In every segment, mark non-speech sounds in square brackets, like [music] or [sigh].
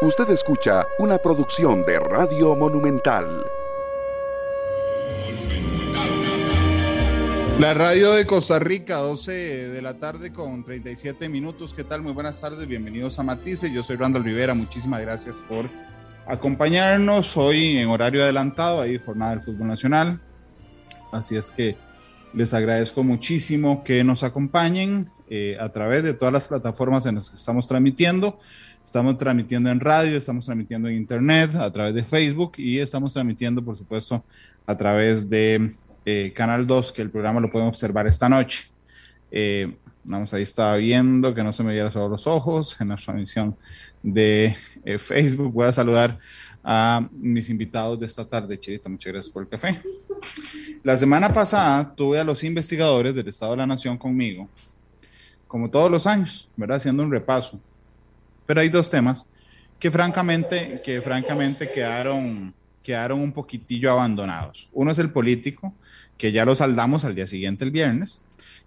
Usted escucha una producción de Radio Monumental. La radio de Costa Rica, 12 de la tarde con 37 minutos. ¿Qué tal? Muy buenas tardes, bienvenidos a Matices. Yo soy Randall Rivera, muchísimas gracias por acompañarnos hoy en horario adelantado, ahí jornada del fútbol nacional. Así es que les agradezco muchísimo que nos acompañen eh, a través de todas las plataformas en las que estamos transmitiendo. Estamos transmitiendo en radio, estamos transmitiendo en internet, a través de Facebook y estamos transmitiendo, por supuesto, a través de eh, Canal 2, que el programa lo pueden observar esta noche. Eh, vamos, ahí estaba viendo que no se me viera solo los ojos en la transmisión de Facebook. Voy a saludar a mis invitados de esta tarde, Chirita. Muchas gracias por el café. La semana pasada tuve a los investigadores del Estado de la Nación conmigo como todos los años, ¿verdad? Haciendo un repaso. Pero hay dos temas que francamente, que francamente quedaron, quedaron un poquitillo abandonados. Uno es el político, que ya lo saldamos al día siguiente, el viernes,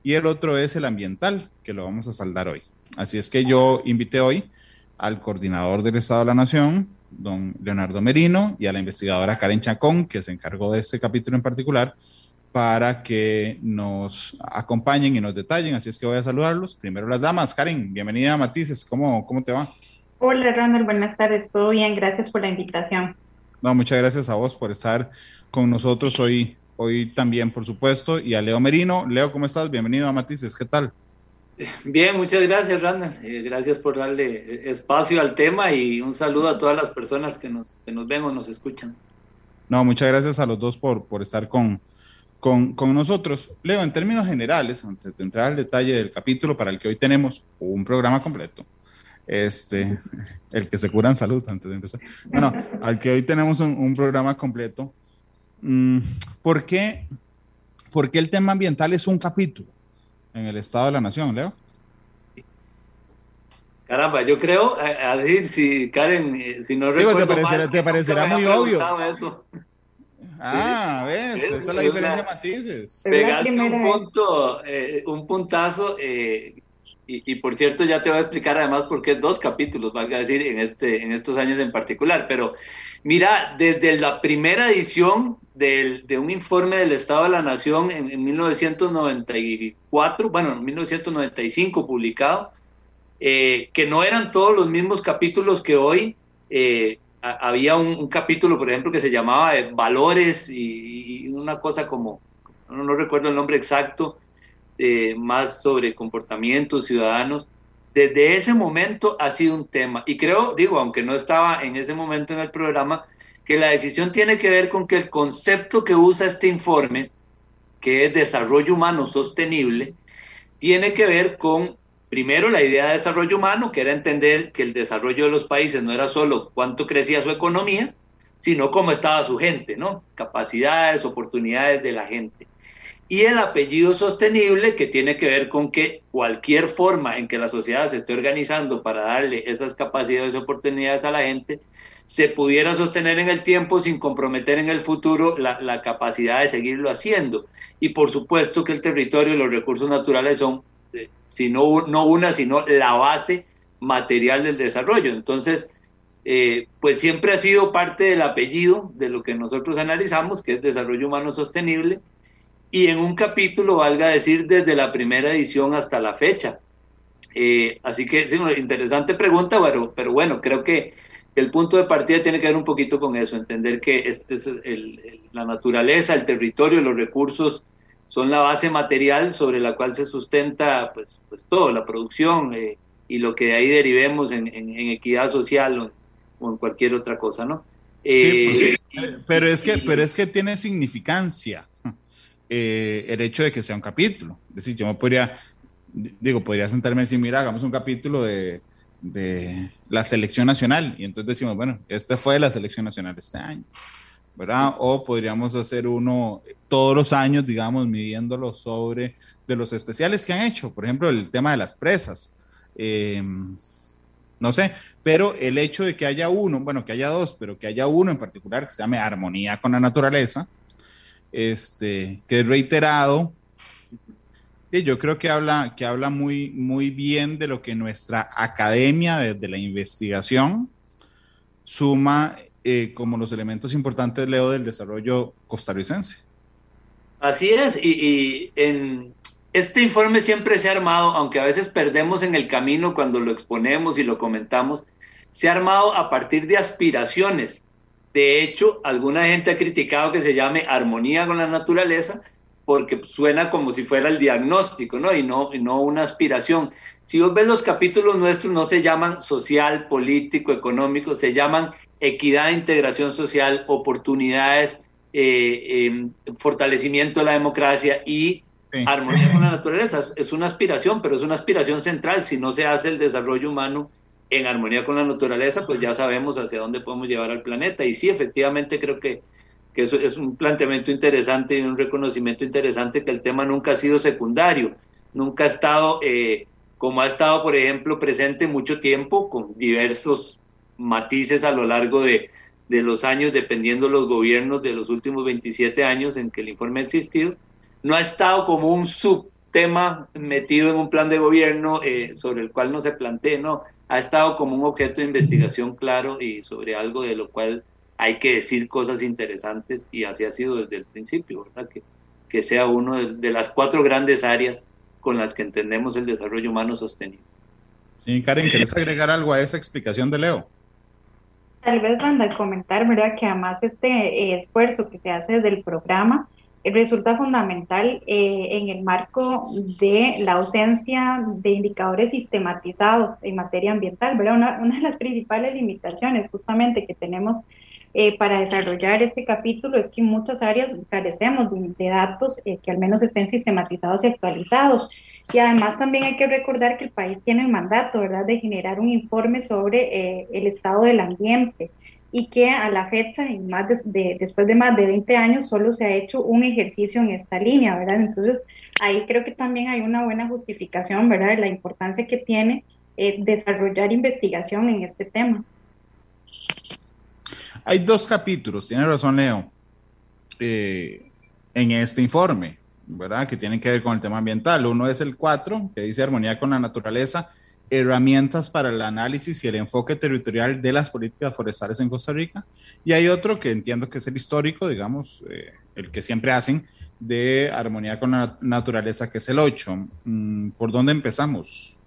y el otro es el ambiental, que lo vamos a saldar hoy. Así es que yo invité hoy al coordinador del Estado de la Nación, don Leonardo Merino, y a la investigadora Karen Chacón, que se encargó de este capítulo en particular, para que nos acompañen y nos detallen. Así es que voy a saludarlos. Primero las damas. Karen, bienvenida a Matices. ¿Cómo, cómo te va? Hola, Ronald. Buenas tardes. Todo bien. Gracias por la invitación. No, muchas gracias a vos por estar con nosotros hoy, hoy también, por supuesto. Y a Leo Merino. Leo, ¿cómo estás? Bienvenido a Matices. ¿Qué tal? Bien, muchas gracias, Randa. Eh, gracias por darle espacio al tema y un saludo a todas las personas que nos, que nos ven o nos escuchan. No, muchas gracias a los dos por, por estar con, con, con, nosotros. Leo, en términos generales, antes de entrar al detalle del capítulo para el que hoy tenemos un programa completo, este, [laughs] el que se cura en salud antes de empezar. Bueno, al que hoy tenemos un, un programa completo. Mm, ¿por qué, ¿Por qué el tema ambiental es un capítulo en el Estado de la Nación, Leo? Caramba, yo creo, a, decir, si Karen, eh, si no Digo, te parecerá, te parecerá muy obvio. Eso. Ah, ves, esa es la diferencia matices. Pegaste un punto, eh, un puntazo, eh, y, por cierto ya te voy a explicar además por qué dos capítulos, valga decir, en, este, en estos años en particular, pero mira, desde la primera edición del, de un informe del Estado de la Nación en, en 1994, bueno, en 1995 publicado, eh, que no eran todos los mismos capítulos que hoy, eh, había un, capítulo, por ejemplo, que se llamaba Valores y, una cosa como, no, recuerdo el nombre exacto, eh, más sobre comportamientos ciudadanos. Desde ese momento ha sido un tema. Y creo, digo, aunque no estaba en ese momento en el programa, que la decisión tiene que ver con que el concepto que usa este informe, que es desarrollo humano sostenible, tiene que ver con Primero, la idea de desarrollo humano, que era entender que el desarrollo de los países no era solo cuánto crecía su economía, sino cómo estaba su gente, ¿no? Capacidades, oportunidades de la gente. Y el apellido sostenible, que tiene que ver con que cualquier forma en que la sociedad se esté organizando para darle esas capacidades y oportunidades a la gente, se pudiera sostener en el tiempo sin comprometer en el futuro la, la capacidad de seguirlo haciendo. Y por supuesto que el territorio y los recursos naturales son sino no una, sino la base material del desarrollo. Entonces, eh, pues siempre ha sido parte del apellido de lo que nosotros analizamos, que es desarrollo humano sostenible, y en un capítulo, valga decir, desde la primera edición hasta la fecha. Eh, así que, sí, una interesante pregunta, pero, pero bueno, creo que el punto de partida tiene que ver un poquito con eso, entender que este es la naturaleza, el territorio, los recursos son la base material sobre la cual se sustenta pues, pues todo, la producción eh, y lo que de ahí derivemos en, equidad social o, en cualquier otra cosa, ¿no? Eh, eh, pero, es que, pero es que tiene significancia [laughs] el hecho de que sea un capítulo. Es decir, yo me podría, digo, podría sentarme y decir, mira, hagamos un capítulo de, de la selección nacional y entonces decimos, bueno, este fue la selección nacional este año. ¿Verdad? O podríamos hacer uno todos los años, digamos, midiéndolo sobre de los especiales que han hecho, por ejemplo, el tema de las presas. Em, no sé, pero el hecho de que haya uno, bueno, que haya dos, pero que haya uno en particular que se llame Armonía con la Naturaleza, este, que es reiterado, y yo creo que habla, que habla muy, muy bien de lo que nuestra academia de, de la investigación suma eh, como los elementos importantes, Leo, del desarrollo costarricense. Así es, y, y en este informe siempre se ha armado, aunque a veces perdemos en el camino cuando lo exponemos y lo comentamos, se ha armado a partir de aspiraciones. De hecho, alguna gente ha criticado que se llame armonía con la naturaleza porque suena como si fuera el diagnóstico, ¿no? Y no, y no una aspiración. Si vos ves los capítulos nuestros, no se llaman social, político, económico, se llaman equidad, integración social, oportunidades, eh, em, fortalecimiento de la democracia y armonía con la naturaleza. Es una aspiración, pero es una aspiración central. Si no se hace el desarrollo humano en armonía con la naturaleza, pues ya sabemos hacia dónde podemos llevar al planeta. Y sí, efectivamente creo que, que eso es un planteamiento interesante y un reconocimiento interesante que el tema nunca ha sido secundario, nunca ha estado, eh, como ha estado, por ejemplo, presente mucho tiempo, con diversos matices a lo largo de, de los años, dependiendo los gobiernos de los últimos 27 años en que el informe ha existido, no ha estado como un subtema metido en un plan de gobierno eh, sobre el cual no se plantee, no, ha estado como un objeto de investigación claro y sobre algo de lo cual hay que decir cosas interesantes y así ha sido desde el principio, ¿verdad? Que, que sea uno de, las cuatro grandes áreas con las que entendemos el desarrollo humano sostenible. Sí, Karen, ¿quieres agregar algo a esa explicación de Leo? Tal vez, Randa, comentar, ¿verdad? Que además este eh, esfuerzo que se hace desde el programa resulta fundamental eh, en el marco de la ausencia de indicadores sistematizados en materia ambiental, ¿verdad? Una, una de las principales limitaciones justamente que tenemos eh, para desarrollar este capítulo es que en muchas áreas carecemos de, datos eh, que al menos estén sistematizados y actualizados. Y además también hay que recordar que el país tiene el mandato, ¿verdad?, de generar un informe sobre el estado del ambiente y que a la fecha, y más de, después de más de 20 años, solo se ha hecho un ejercicio en esta línea, ¿verdad? Entonces, ahí creo que también hay una buena justificación, ¿verdad?, de la importancia que tiene eh, desarrollar investigación en este tema. Hay dos capítulos, tiene razón Leo, eh, en este informe, ¿verdad?, que tienen que ver con el tema ambiental. Uno es el 4, que dice armonía con la naturaleza, herramientas para el análisis y el enfoque territorial de las políticas forestales en Costa Rica. Y hay otro que entiendo que es el histórico, digamos, eh, el que siempre hacen, de armonía con la naturaleza, que es el 8. Mm, ¿Por dónde empezamos?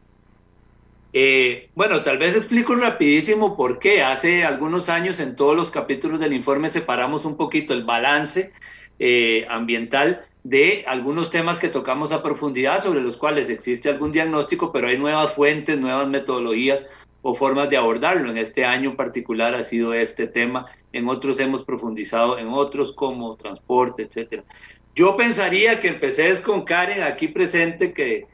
Eh, bueno, tal vez explico rapidísimo por qué. Hace algunos años en todos los capítulos del informe separamos un poquito el balance eh, ambiental de algunos temas que tocamos a profundidad, sobre los cuales existe algún diagnóstico, pero hay nuevas fuentes, nuevas metodologías o formas de abordarlo. En este año en particular ha sido este tema, en otros hemos profundizado en otros como transporte, etcétera. Yo pensaría que empecé con Karen aquí presente, que,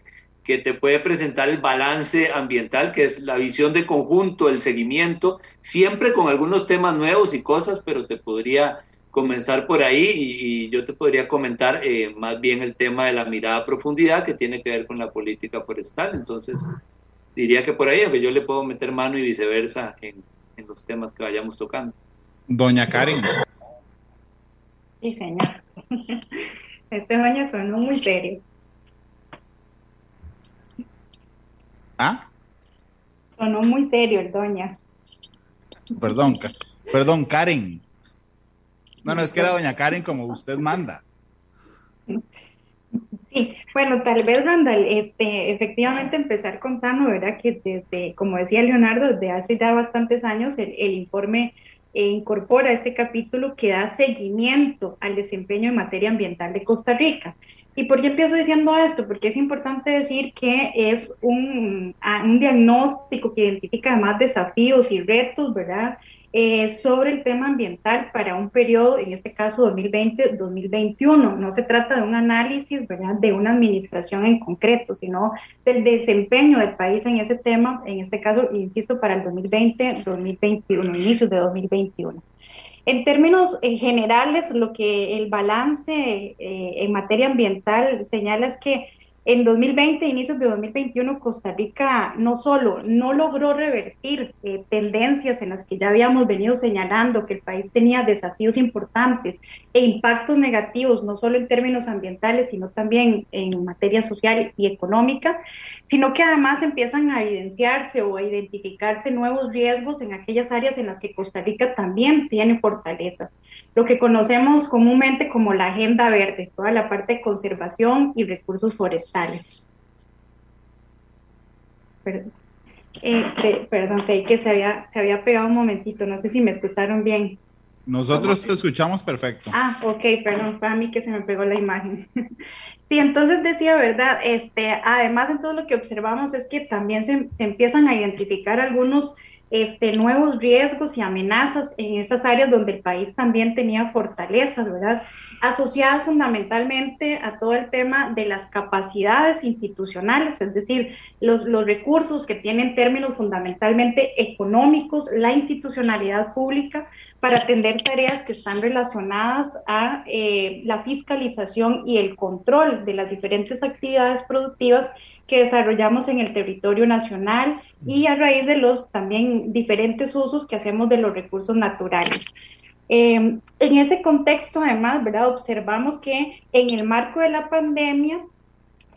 que te puede presentar el balance ambiental, que es la visión de conjunto, el seguimiento, siempre con algunos temas nuevos y cosas, pero te podría comenzar por ahí y, yo te podría comentar eh, más bien el tema de la mirada a profundidad que tiene que ver con la política forestal. Entonces, diría que por ahí, que yo le puedo meter mano y viceversa en, en los temas que vayamos tocando. Doña Karen. Sí, señor. [laughs] Este doña sonó muy serio. ¿Ah? Sonó muy serio el doña. Perdón, perdón, Karen. No, no, es que era doña Karen como usted manda. Sí, bueno, tal vez, Randall, este, efectivamente empezar contando, ¿verdad? Que desde, como decía Leonardo, desde hace ya bastantes años el, informe eh, incorpora este capítulo que da seguimiento al desempeño en materia ambiental de Costa Rica. ¿Y por qué empiezo diciendo esto? Porque es importante decir que es un, un diagnóstico que identifica además desafíos y retos, ¿verdad? Eh, sobre el tema ambiental para un periodo, en este caso 2020-2021. No se trata de un análisis ¿verdad? de una administración en concreto, sino del desempeño del país en ese tema, en este caso, insisto, para el 2020-2021, inicios de 2021. En términos eh, generales, lo que el balance eh, en materia ambiental señala es que en 2020, inicios de 2021, Costa Rica no solo no logró revertir eh, tendencias en las que ya habíamos venido señalando que el país tenía desafíos importantes e impactos negativos, no solo en términos ambientales, sino también en materia social y económica, sino que además empiezan a evidenciarse o a identificarse nuevos riesgos en aquellas áreas en las que Costa Rica también tiene fortalezas lo que conocemos comúnmente como la Agenda Verde, toda la parte de conservación y recursos forestales. Perdón, eh, perdón creí que se había, se había pegado un momentito, no sé si me escucharon bien. Nosotros te escuchamos perfecto. Ah, ok, perdón, fue a mí que se me pegó la imagen. [laughs] Sí, entonces decía, ¿verdad? Este, además, todo lo que observamos es que también se, se empiezan a identificar algunos este, nuevos riesgos y amenazas en esas áreas donde el país también tenía fortalezas, ¿verdad? Asociadas fundamentalmente a todo el tema de las capacidades institucionales, es decir, los, los recursos que tienen términos fundamentalmente económicos, la institucionalidad pública, para atender tareas que están relacionadas a eh, la fiscalización y el control de las diferentes actividades productivas que desarrollamos en el territorio nacional y a raíz de los también diferentes usos que hacemos de los recursos naturales. Em, en ese contexto, además, ¿verdad? observamos que en el marco de la pandemia,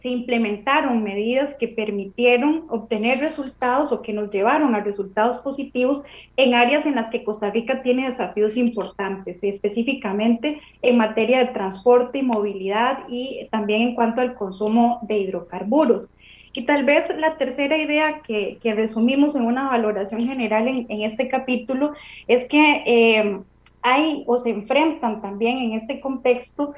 se implementaron medidas que permitieron obtener resultados o que nos llevaron a resultados positivos en áreas en las que Costa Rica tiene desafíos importantes, específicamente en materia de transporte y movilidad y también en cuanto al consumo de hidrocarburos. Y tal vez la tercera idea que, resumimos en una valoración general en, este capítulo es que eh, hay o se enfrentan también en este contexto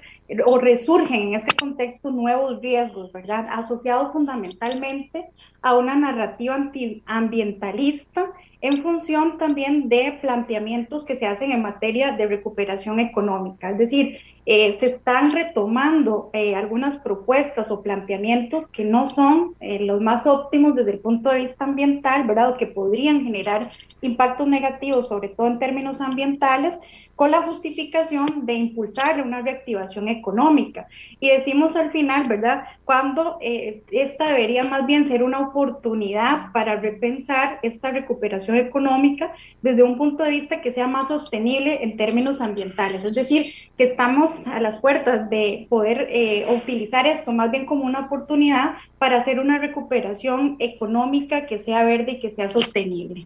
o resurgen en este contexto nuevos riesgos, ¿verdad? Asociados fundamentalmente a una narrativa ambientalista en función también de planteamientos que se hacen en materia de recuperación económica. Es decir, eh, se están retomando eh, algunas propuestas o planteamientos que no son eh, los más óptimos desde el punto de vista ambiental, ¿verdad? O que podrían generar impactos negativos, sobre todo en términos ambientales, con la justificación de impulsar una reactivación económica. Y decimos al final, ¿verdad? Cuando eh, esta debería más bien ser una oportunidad para repensar esta recuperación económica desde un punto de vista que sea más sostenible en términos ambientales. Es decir, que estamos a las puertas de poder eh, utilizar esto más bien como una oportunidad para hacer una recuperación económica que sea verde y que sea sostenible.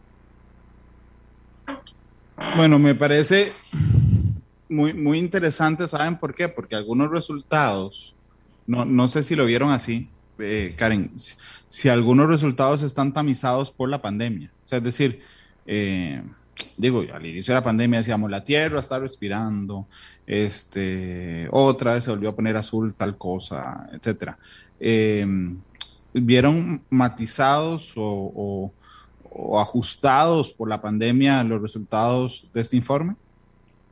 Bueno, me parece muy, muy interesante, ¿saben por qué? Porque algunos resultados, no, no sé si lo vieron así, eh, Karen, si, algunos resultados están tamizados por la pandemia. O sea, es decir, eh, digo, al inicio de la pandemia decíamos, la Tierra está respirando, este, otra vez se volvió a poner azul tal cosa, etcétera. Eh, ¿Vieron matizados o o ajustados por la pandemia los resultados de este informe?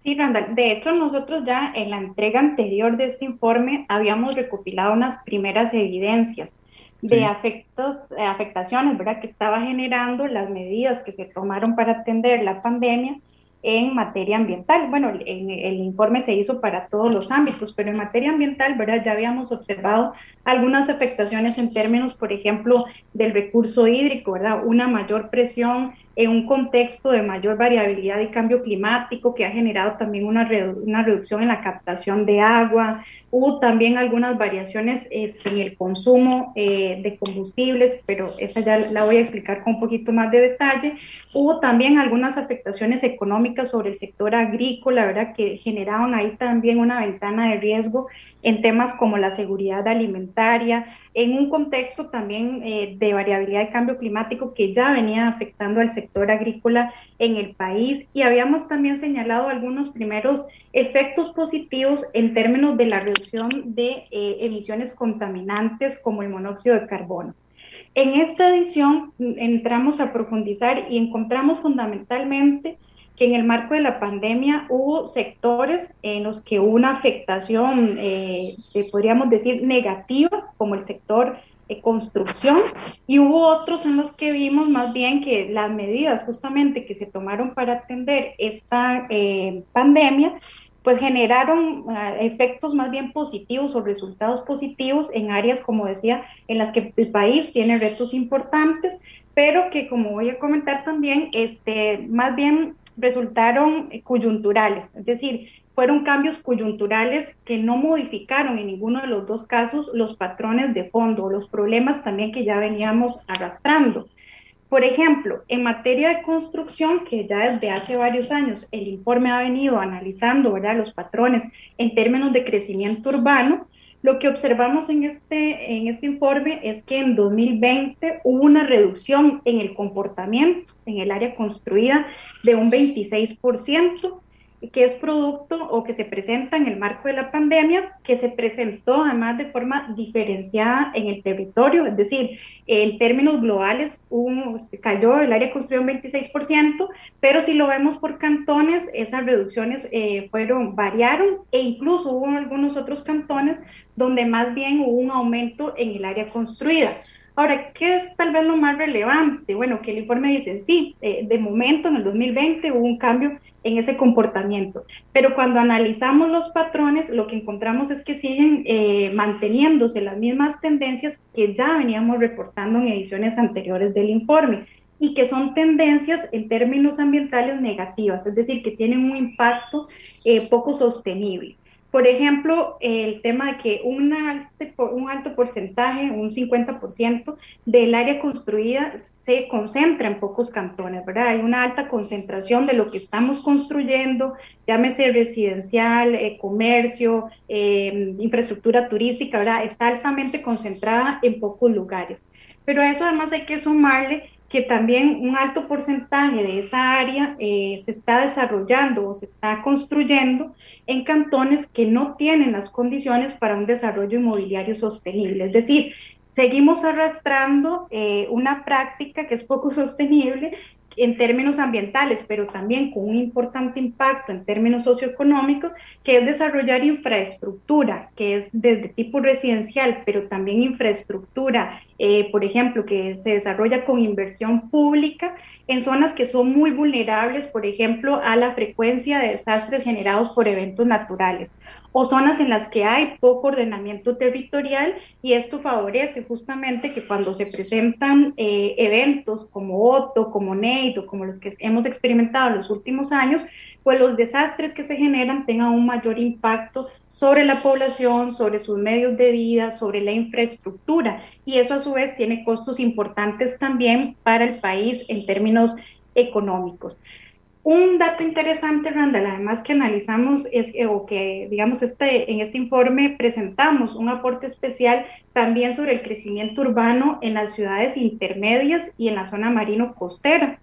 Sí, Randall. De hecho, nosotros ya en la entrega anterior de este informe habíamos recopilado unas primeras evidencias de afectos, eh, afectaciones, ¿verdad? Que estaba generando las medidas que se tomaron para atender la pandemia en materia ambiental. Bueno, en el informe se hizo para todos los ámbitos, pero en materia ambiental, ¿verdad? Ya habíamos observado algunas afectaciones en términos, por ejemplo, del recurso hídrico, ¿verdad? Una mayor presión en un contexto de mayor variabilidad y cambio climático que ha generado también una, una reducción en la captación de agua, hubo también algunas variaciones en el consumo eh, de combustibles, pero esa ya la voy a explicar con un poquito más de detalle. Hubo también algunas afectaciones económicas sobre el sector agrícola, ¿verdad? Que generaban ahí también una ventana de riesgo en temas como la seguridad alimentaria, en un contexto también eh, de variabilidad de cambio climático que ya venía afectando al sector agrícola en el país y habíamos también señalado algunos primeros efectos positivos en términos de la reducción de eh, emisiones contaminantes como el monóxido de carbono. En esta edición mm, entramos a profundizar y encontramos fundamentalmente que en el marco de la pandemia hubo sectores en los que hubo una afectación, eh, podríamos decir, negativa, como el sector de construcción, y hubo otros en los que vimos más bien que las medidas justamente que se tomaron para atender esta eh, pandemia pues generaron ah, efectos más bien positivos o resultados positivos en áreas, como decía, en las que el país tiene retos importantes, pero que como voy a comentar también, este, más bien resultaron coyunturales, es decir, fueron cambios coyunturales que no modificaron en ninguno de los dos casos los patrones de fondo, los problemas también que ya veníamos arrastrando. Por ejemplo, en materia de construcción, que ya desde hace varios años el informe ha venido analizando ¿verdad? los patrones en términos de crecimiento urbano, lo que observamos en este, en este informe es que en 2020 hubo una reducción en el comportamiento en el área construida de un 26%, que es producto o que se presenta en el marco de la pandemia, que se presentó además de forma diferenciada en el territorio, es decir, en términos globales un, este, cayó el área construida un 26%, pero si lo vemos por cantones, esas reducciones eh, fueron, variaron e incluso hubo algunos otros cantones donde más bien hubo un aumento en el área construida. Ahora, ¿qué es tal vez lo más relevante? Bueno, que el informe dice, sí, eh, de momento en el 2020 hubo un cambio en ese comportamiento, pero cuando analizamos los patrones, lo que encontramos es que siguen eh, manteniéndose las mismas tendencias que ya veníamos reportando en ediciones anteriores del informe y que son tendencias en términos ambientales negativas, es decir, que tienen un impacto eh, poco sostenible. Por ejemplo, el tema de que un alto porcentaje, un 50% del área construida se concentra en pocos cantones, ¿verdad? Hay una alta concentración de lo que estamos construyendo, llámese residencial, eh, comercio, eh, infraestructura turística, ¿verdad? Está altamente concentrada en pocos lugares. Pero a eso además hay que sumarle que también un alto porcentaje de esa área eh, se está desarrollando o se está construyendo en cantones que no tienen las condiciones para un desarrollo inmobiliario sostenible. Es decir, seguimos arrastrando eh, una práctica que es poco [laughs] sostenible en términos ambientales, pero también con un importante impacto en términos socioeconómicos, que es desarrollar infraestructura, que es desde tipo residencial, pero también infraestructura, eh, por ejemplo, que se desarrolla con inversión pública en zonas que son muy vulnerables, por ejemplo, a la frecuencia de desastres generados por eventos naturales, o zonas en las que hay poco ordenamiento territorial y esto favorece justamente que cuando se presentan eh, eventos como Otto, como Neito, como los que hemos experimentado en los últimos años, pues los desastres que se generan tengan un mayor impacto sobre la población, sobre sus medios de vida, sobre la infraestructura. Y eso a su vez tiene costos importantes también para el país en términos económicos. Un dato interesante, Randall, además que analizamos es o que, digamos, este, en este informe presentamos un aporte especial también sobre el crecimiento urbano en las ciudades intermedias y en la zona marino costera.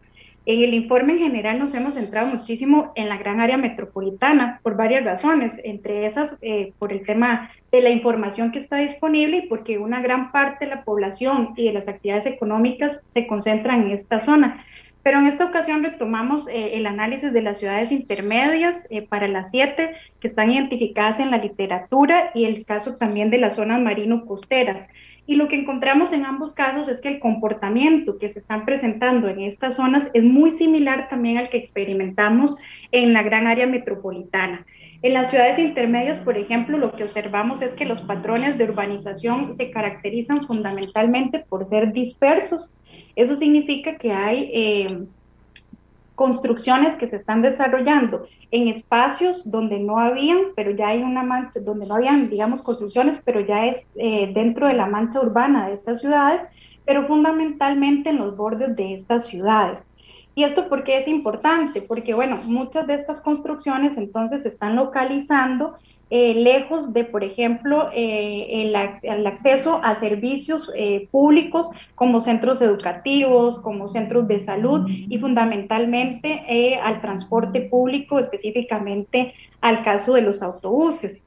En el informe en general nos hemos centrado muchísimo en la gran área metropolitana por varias razones, entre esas eh, por el tema de la información que está disponible y porque una gran parte de la población y de las actividades económicas se concentran en esta zona. Pero en esta ocasión retomamos eh, el análisis de las ciudades intermedias eh, para las siete que están identificadas en la literatura y el caso también de las zonas marino-costeras. Y lo que encontramos en ambos casos es que el comportamiento que se están presentando en estas zonas es muy similar también al que experimentamos en la gran área metropolitana. En las ciudades intermedias, por ejemplo, lo que observamos es que los patrones de urbanización se caracterizan fundamentalmente por ser dispersos. Eso significa que hay eh, construcciones que se están desarrollando en espacios donde no habían, pero ya hay una mancha, donde no habían, digamos, construcciones, pero ya es eh, dentro de la mancha urbana de estas ciudades, pero fundamentalmente en los bordes de estas ciudades. ¿Y esto por qué es importante? Porque, bueno, muchas de estas construcciones entonces se están localizando eh, lejos de, por ejemplo, eh, el, acceso a servicios eh, públicos como centros educativos, como centros de salud y fundamentalmente al transporte público, específicamente al caso de los autobuses.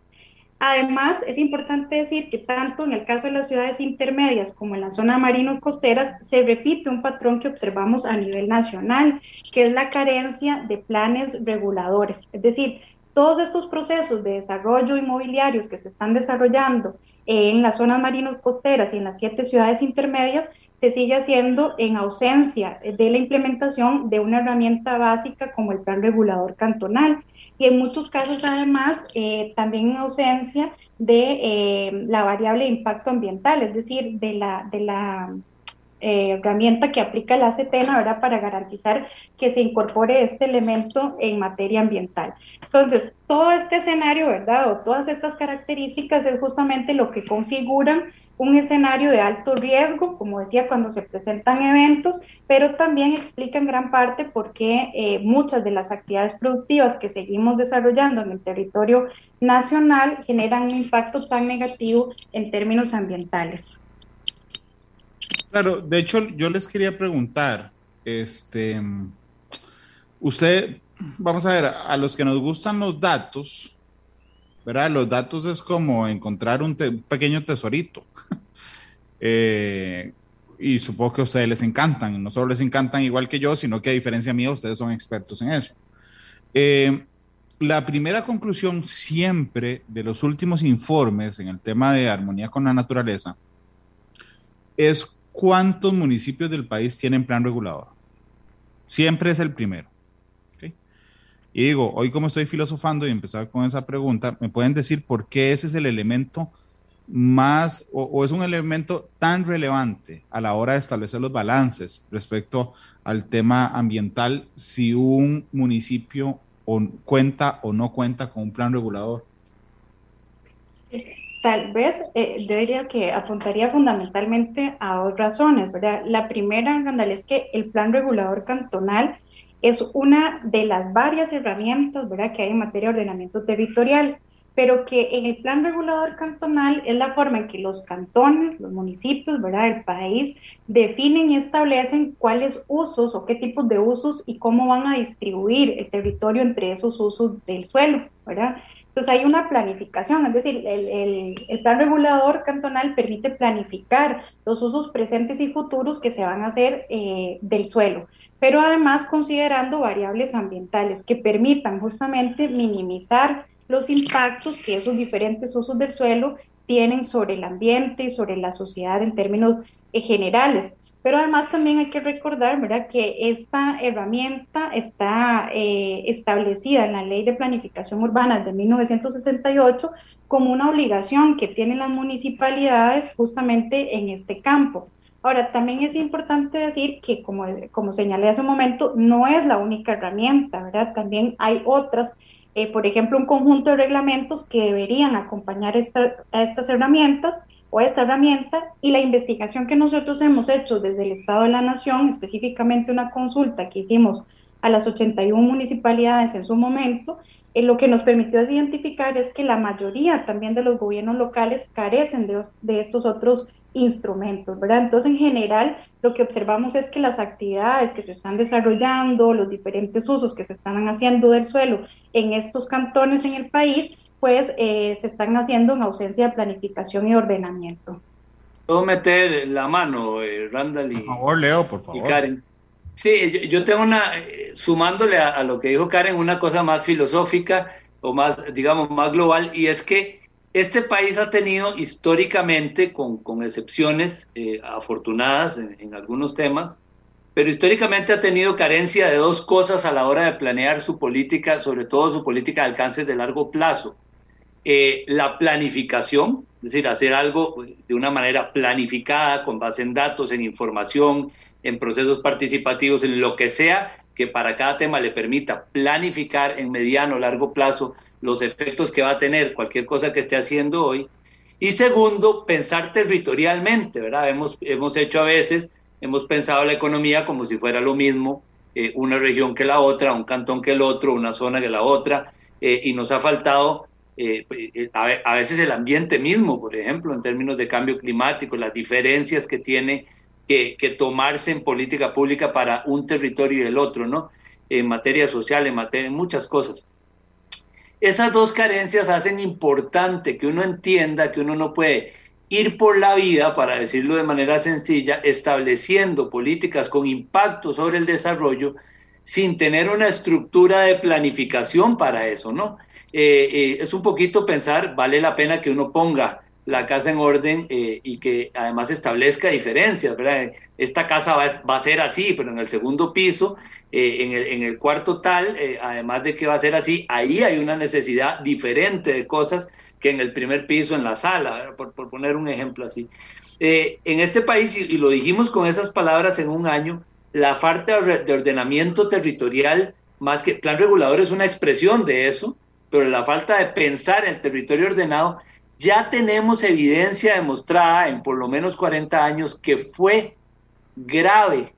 Además, es importante decir que tanto en el caso de las ciudades intermedias como en la zona marino-costeras se repite un patrón que observamos a nivel nacional, que es la carencia de planes reguladores. Es decir, todos estos procesos de desarrollo inmobiliarios que se están desarrollando en las zonas marinos costeras y en las siete ciudades intermedias se sigue haciendo en ausencia de la implementación de una herramienta básica como el plan regulador cantonal. y en muchos casos además eh, también en ausencia de eh, la variable de impacto ambiental, es decir, de la, de la eh, herramienta que aplica la CETENA, ¿verdad? Para garantizar que se incorpore este elemento en materia ambiental. Entonces, todo este escenario, ¿verdad? O todas estas características es justamente lo que configuran un escenario de alto riesgo, como decía, cuando se presentan eventos, pero también explica en gran parte por qué eh, muchas de las actividades productivas que seguimos desarrollando en el territorio nacional generan un impacto tan negativo en términos ambientales. Claro, de hecho, yo les quería preguntar, este, usted, vamos a ver, a los que nos gustan los datos, ¿verdad? Los datos es como encontrar un, pequeño tesorito. [laughs] Eh, y supongo que a ustedes les encantan, no solo les encantan igual que yo, sino que a diferencia mía, ustedes son expertos en eso. Eh, la primera conclusión siempre de los últimos informes en el tema de armonía con la naturaleza es cuántos municipios del país tienen plan regulador. Siempre es el primero. Y digo, hoy como estoy filosofando y empezar con esa pregunta, ¿me pueden decir por qué ese es el elemento más o, es un elemento tan relevante a la hora de establecer los balances respecto al tema ambiental si un municipio cuenta o no cuenta con un plan regulador? Tal vez eh, yo diría que apuntaría fundamentalmente a dos razones, ¿verdad? La primera, Randall, es que el plan regulador cantonal es una de las varias herramientas ¿verdad? que hay en materia de ordenamiento territorial, pero que en el plan regulador cantonal es la forma en que los cantones, los municipios ¿verdad? del país definen y establecen cuáles usos o qué tipos de usos y cómo van a distribuir el territorio entre esos usos del suelo. ¿verdad? Entonces hay una planificación, es decir, el, plan regulador cantonal permite planificar los usos presentes y futuros que se van a hacer eh, del suelo pero además considerando variables ambientales que permitan justamente minimizar los impactos que esos diferentes usos del suelo tienen sobre el ambiente y sobre la sociedad en términos eh, generales. Pero además también hay que recordar ¿verdad? que esta herramienta está eh, establecida en la Ley de Planificación Urbana de 1968 como una obligación que tienen las municipalidades justamente en este campo. Ahora, también es importante decir que, como, como señalé hace un momento, no es la única herramienta, ¿verdad? También hay otras, eh, por ejemplo, un conjunto de reglamentos que deberían acompañar a estas herramientas o esta herramienta y la investigación que nosotros hemos hecho desde el Estado de la Nación, específicamente una consulta que hicimos a las 81 municipalidades en su momento, eh, lo que nos permitió identificar es que la mayoría también de los gobiernos locales carecen de, de estos otros instrumentos, ¿verdad? Entonces, en general, lo que observamos es que las actividades que se están desarrollando, los diferentes usos que se están haciendo del suelo en estos cantones en el país, pues eh, se están haciendo en ausencia de planificación y ordenamiento. ¿Puedo meter la mano, eh, Randall? Y, por favor, Leo, por favor. Karen. Sí, yo, tengo una, eh, sumándole a, a, lo que dijo Karen, una cosa más filosófica o más, digamos, más global, y es que este país ha tenido históricamente, con, con excepciones eh, afortunadas en, algunos temas, pero históricamente ha tenido carencia de dos cosas a la hora de planear su política, sobre todo su política de alcance de largo plazo. Eh, la planificación, es decir, hacer algo de una manera planificada, con base en datos, en información, en procesos participativos, en lo que sea que para cada tema le permita planificar en mediano o largo plazo los efectos que va a tener cualquier cosa que esté haciendo hoy. Y segundo, pensar territorialmente, ¿verdad? Hemos, hemos hecho a veces, hemos pensado la economía como si fuera lo mismo, eh, una región que la otra, un cantón que el otro, una zona que la otra, eh, y nos ha faltado eh, a, veces el ambiente mismo, por ejemplo, en términos de cambio climático, las diferencias que tiene que, que tomarse en política pública para un territorio y el otro, ¿no? En materia social, en materia, en muchas cosas. Esas dos carencias hacen importante que uno entienda que uno no puede ir por la vida, para decirlo de manera sencilla, estableciendo políticas con impacto sobre el desarrollo sin tener una estructura de planificación para eso, ¿no? Eh, eh, es un poquito pensar, vale la pena que uno ponga la casa en orden eh, y que además establezca diferencias, ¿verdad? Esta casa va, a ser así, pero en el segundo piso, eh, en, el, en, el, cuarto tal, además de que va a ser así, ahí hay una necesidad diferente de cosas que en el primer piso, en la sala, por, por, poner un ejemplo así. en este país, y, lo dijimos con esas palabras en un año, la falta de ordenamiento territorial, más que plan regulador es una expresión de eso, pero la falta de pensar en el territorio ordenado ya tenemos evidencia demostrada en por lo menos 40 años que fue grave,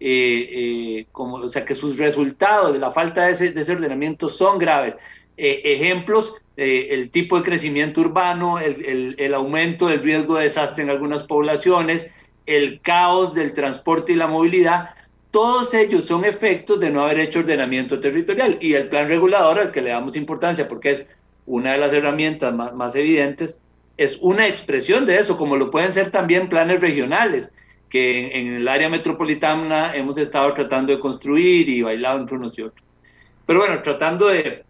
eh, eh, como, o sea, que sus resultados de la falta de ese, ordenamiento son graves. Eh, ejemplos, el tipo de crecimiento urbano, el, el, aumento del riesgo de desastre en algunas poblaciones, el caos del transporte y la movilidad, todos ellos son efectos de no haber hecho ordenamiento territorial y el plan regulador al que le damos importancia porque es una de las herramientas más, evidentes, es una expresión de eso, como lo pueden ser también planes regionales, que en, el área metropolitana hemos estado tratando de construir y bailado entre unos y otros. Pero bueno, tratando de,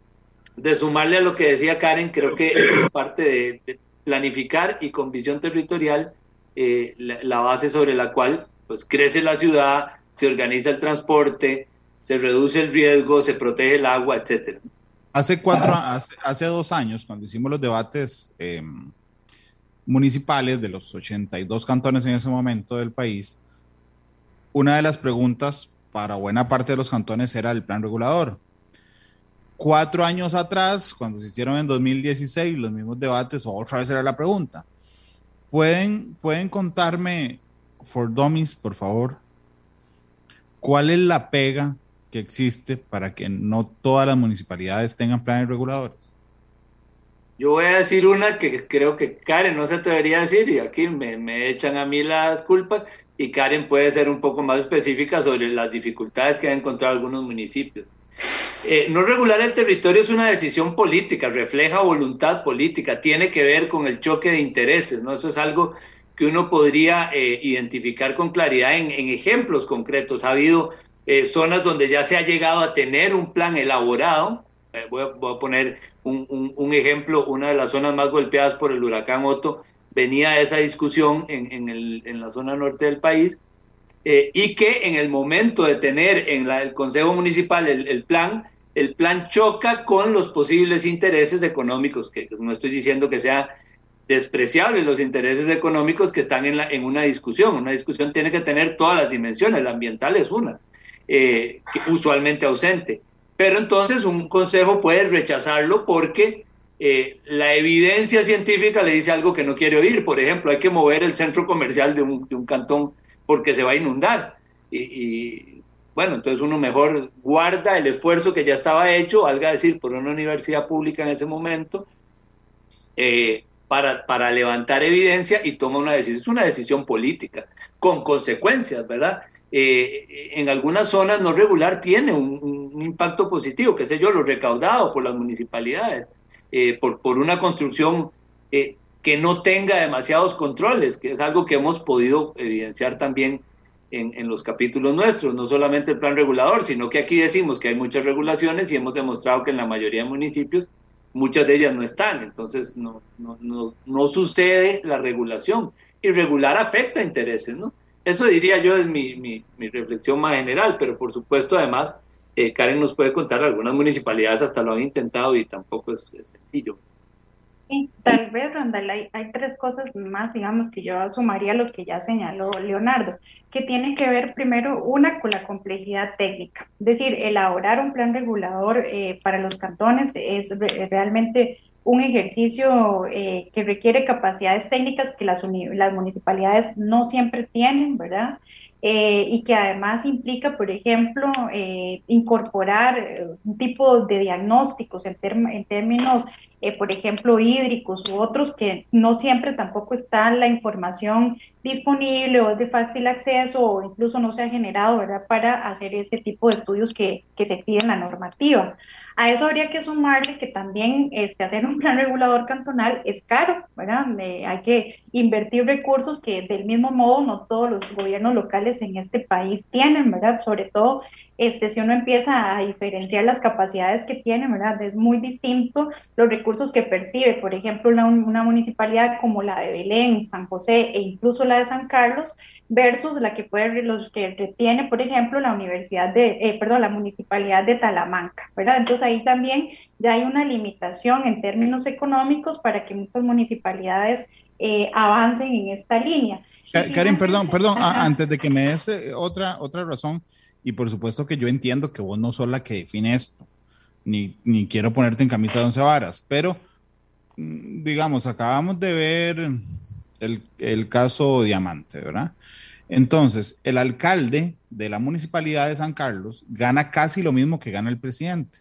sumarle a lo que decía Karen, creo que es parte de, planificar y con visión territorial eh, la, base sobre la cual pues, crece la ciudad, se organiza el transporte, se reduce el riesgo, se protege el agua, etcétera. Hace cuatro, hace, dos años, cuando hicimos los debates em, municipales de los 82 cantones en ese momento del país, una de las preguntas para buena parte de los cantones era el plan regulador. Cuatro años atrás, cuando se hicieron en 2016 los mismos debates, otra vez era la pregunta. ¿Pueden, pueden contarme, for dummies, por favor, cuál es la pega que existe para que no todas las municipalidades tengan planes reguladores? Yo voy a decir una que creo que Karen no se atrevería a decir y aquí me, echan a mí las culpas y Karen puede ser un poco más específica sobre las dificultades que han encontrado algunos municipios. Eh, no regular el territorio es una decisión política, refleja voluntad política, tiene que ver con el choque de intereses, ¿no? Eso es algo que uno podría eh, identificar con claridad en, en, ejemplos concretos. Ha habido eh, zonas donde ya se ha llegado a tener un plan elaborado. Eh, voy, a, poner un, ejemplo, una de las zonas más golpeadas por el huracán Otto venía esa discusión en, la zona norte del país eh, y que en el momento de tener en la, el Consejo Municipal el, plan, el plan choca con los posibles intereses económicos, que no estoy diciendo que sea despreciable los intereses económicos que están en, la, en una discusión. Una discusión tiene que tener todas las dimensiones, la ambiental es una. Eh, usualmente ausente. Pero entonces un consejo puede rechazarlo porque eh, la evidencia científica le dice algo que no quiere oír. Por ejemplo, hay que mover el centro comercial de un, cantón porque se va a inundar. Y, bueno, entonces uno mejor guarda el esfuerzo que ya estaba hecho, valga decir, por una universidad pública en ese momento, eh, para, levantar evidencia y toma una decisión. Es una decisión política, con consecuencias, ¿verdad? Eh, en algunas zonas no regular tiene un, impacto positivo, qué sé yo, lo recaudado por las municipalidades, eh, por, por una construcción eh, que no tenga demasiados controles, que es algo que hemos podido evidenciar también en, en, los capítulos nuestros, no solamente el plan regulador, sino que aquí decimos que hay muchas regulaciones y hemos demostrado que en la mayoría de municipios muchas de ellas no están, entonces no, no, no, no sucede la regulación. Y regular afecta intereses, ¿no? Eso diría yo es mi, mi, reflexión más general, pero por supuesto además eh, Karen nos puede contar, algunas municipalidades hasta lo han intentado y tampoco es, sencillo. Sí, tal vez, Randall, hay, tres cosas más, digamos, que yo sumaría a lo que ya señaló Leonardo, que tienen que ver primero, una, con la complejidad técnica. Es decir, elaborar un plan regulador eh, para los cantones es realmente un ejercicio eh, que requiere capacidades técnicas que las, las municipalidades no siempre tienen, ¿verdad? Eh, y que además implica, por ejemplo, incorporar un tipo de diagnósticos en, en términos, por ejemplo, hídricos u otros que no siempre tampoco está la información disponible o es de fácil acceso o incluso no se ha generado, ¿verdad?, para hacer ese tipo de estudios que, que se piden la normativa. A eso habría que sumarle que también este, hacer un plan regulador cantonal es caro, ¿verdad? hay que invertir recursos que del mismo modo no todos los gobiernos locales en este país tienen, ¿verdad? Sobre todo este, si uno empieza a diferenciar las capacidades que tiene, ¿verdad? Es muy distinto los recursos que percibe, por ejemplo, una, una municipalidad como la de Belén, San José e incluso la de San Carlos, versus la que puede, los que retiene, por ejemplo, la universidad de, eh, perdón, la municipalidad de Talamanca, ¿verdad? Entonces ahí también ya hay una limitación en términos económicos para que muchas municipalidades eh, avancen en esta línea. Karen, perdón, perdón, antes de que me des eh, otra, otra razón, y por supuesto que yo entiendo que vos no sos la que define esto, ni, ni quiero ponerte en camisa de once varas, pero mm, digamos, acabamos de ver el, el caso Diamante, ¿verdad? Entonces, el alcalde de la municipalidad de San Carlos gana casi lo mismo que gana el presidente.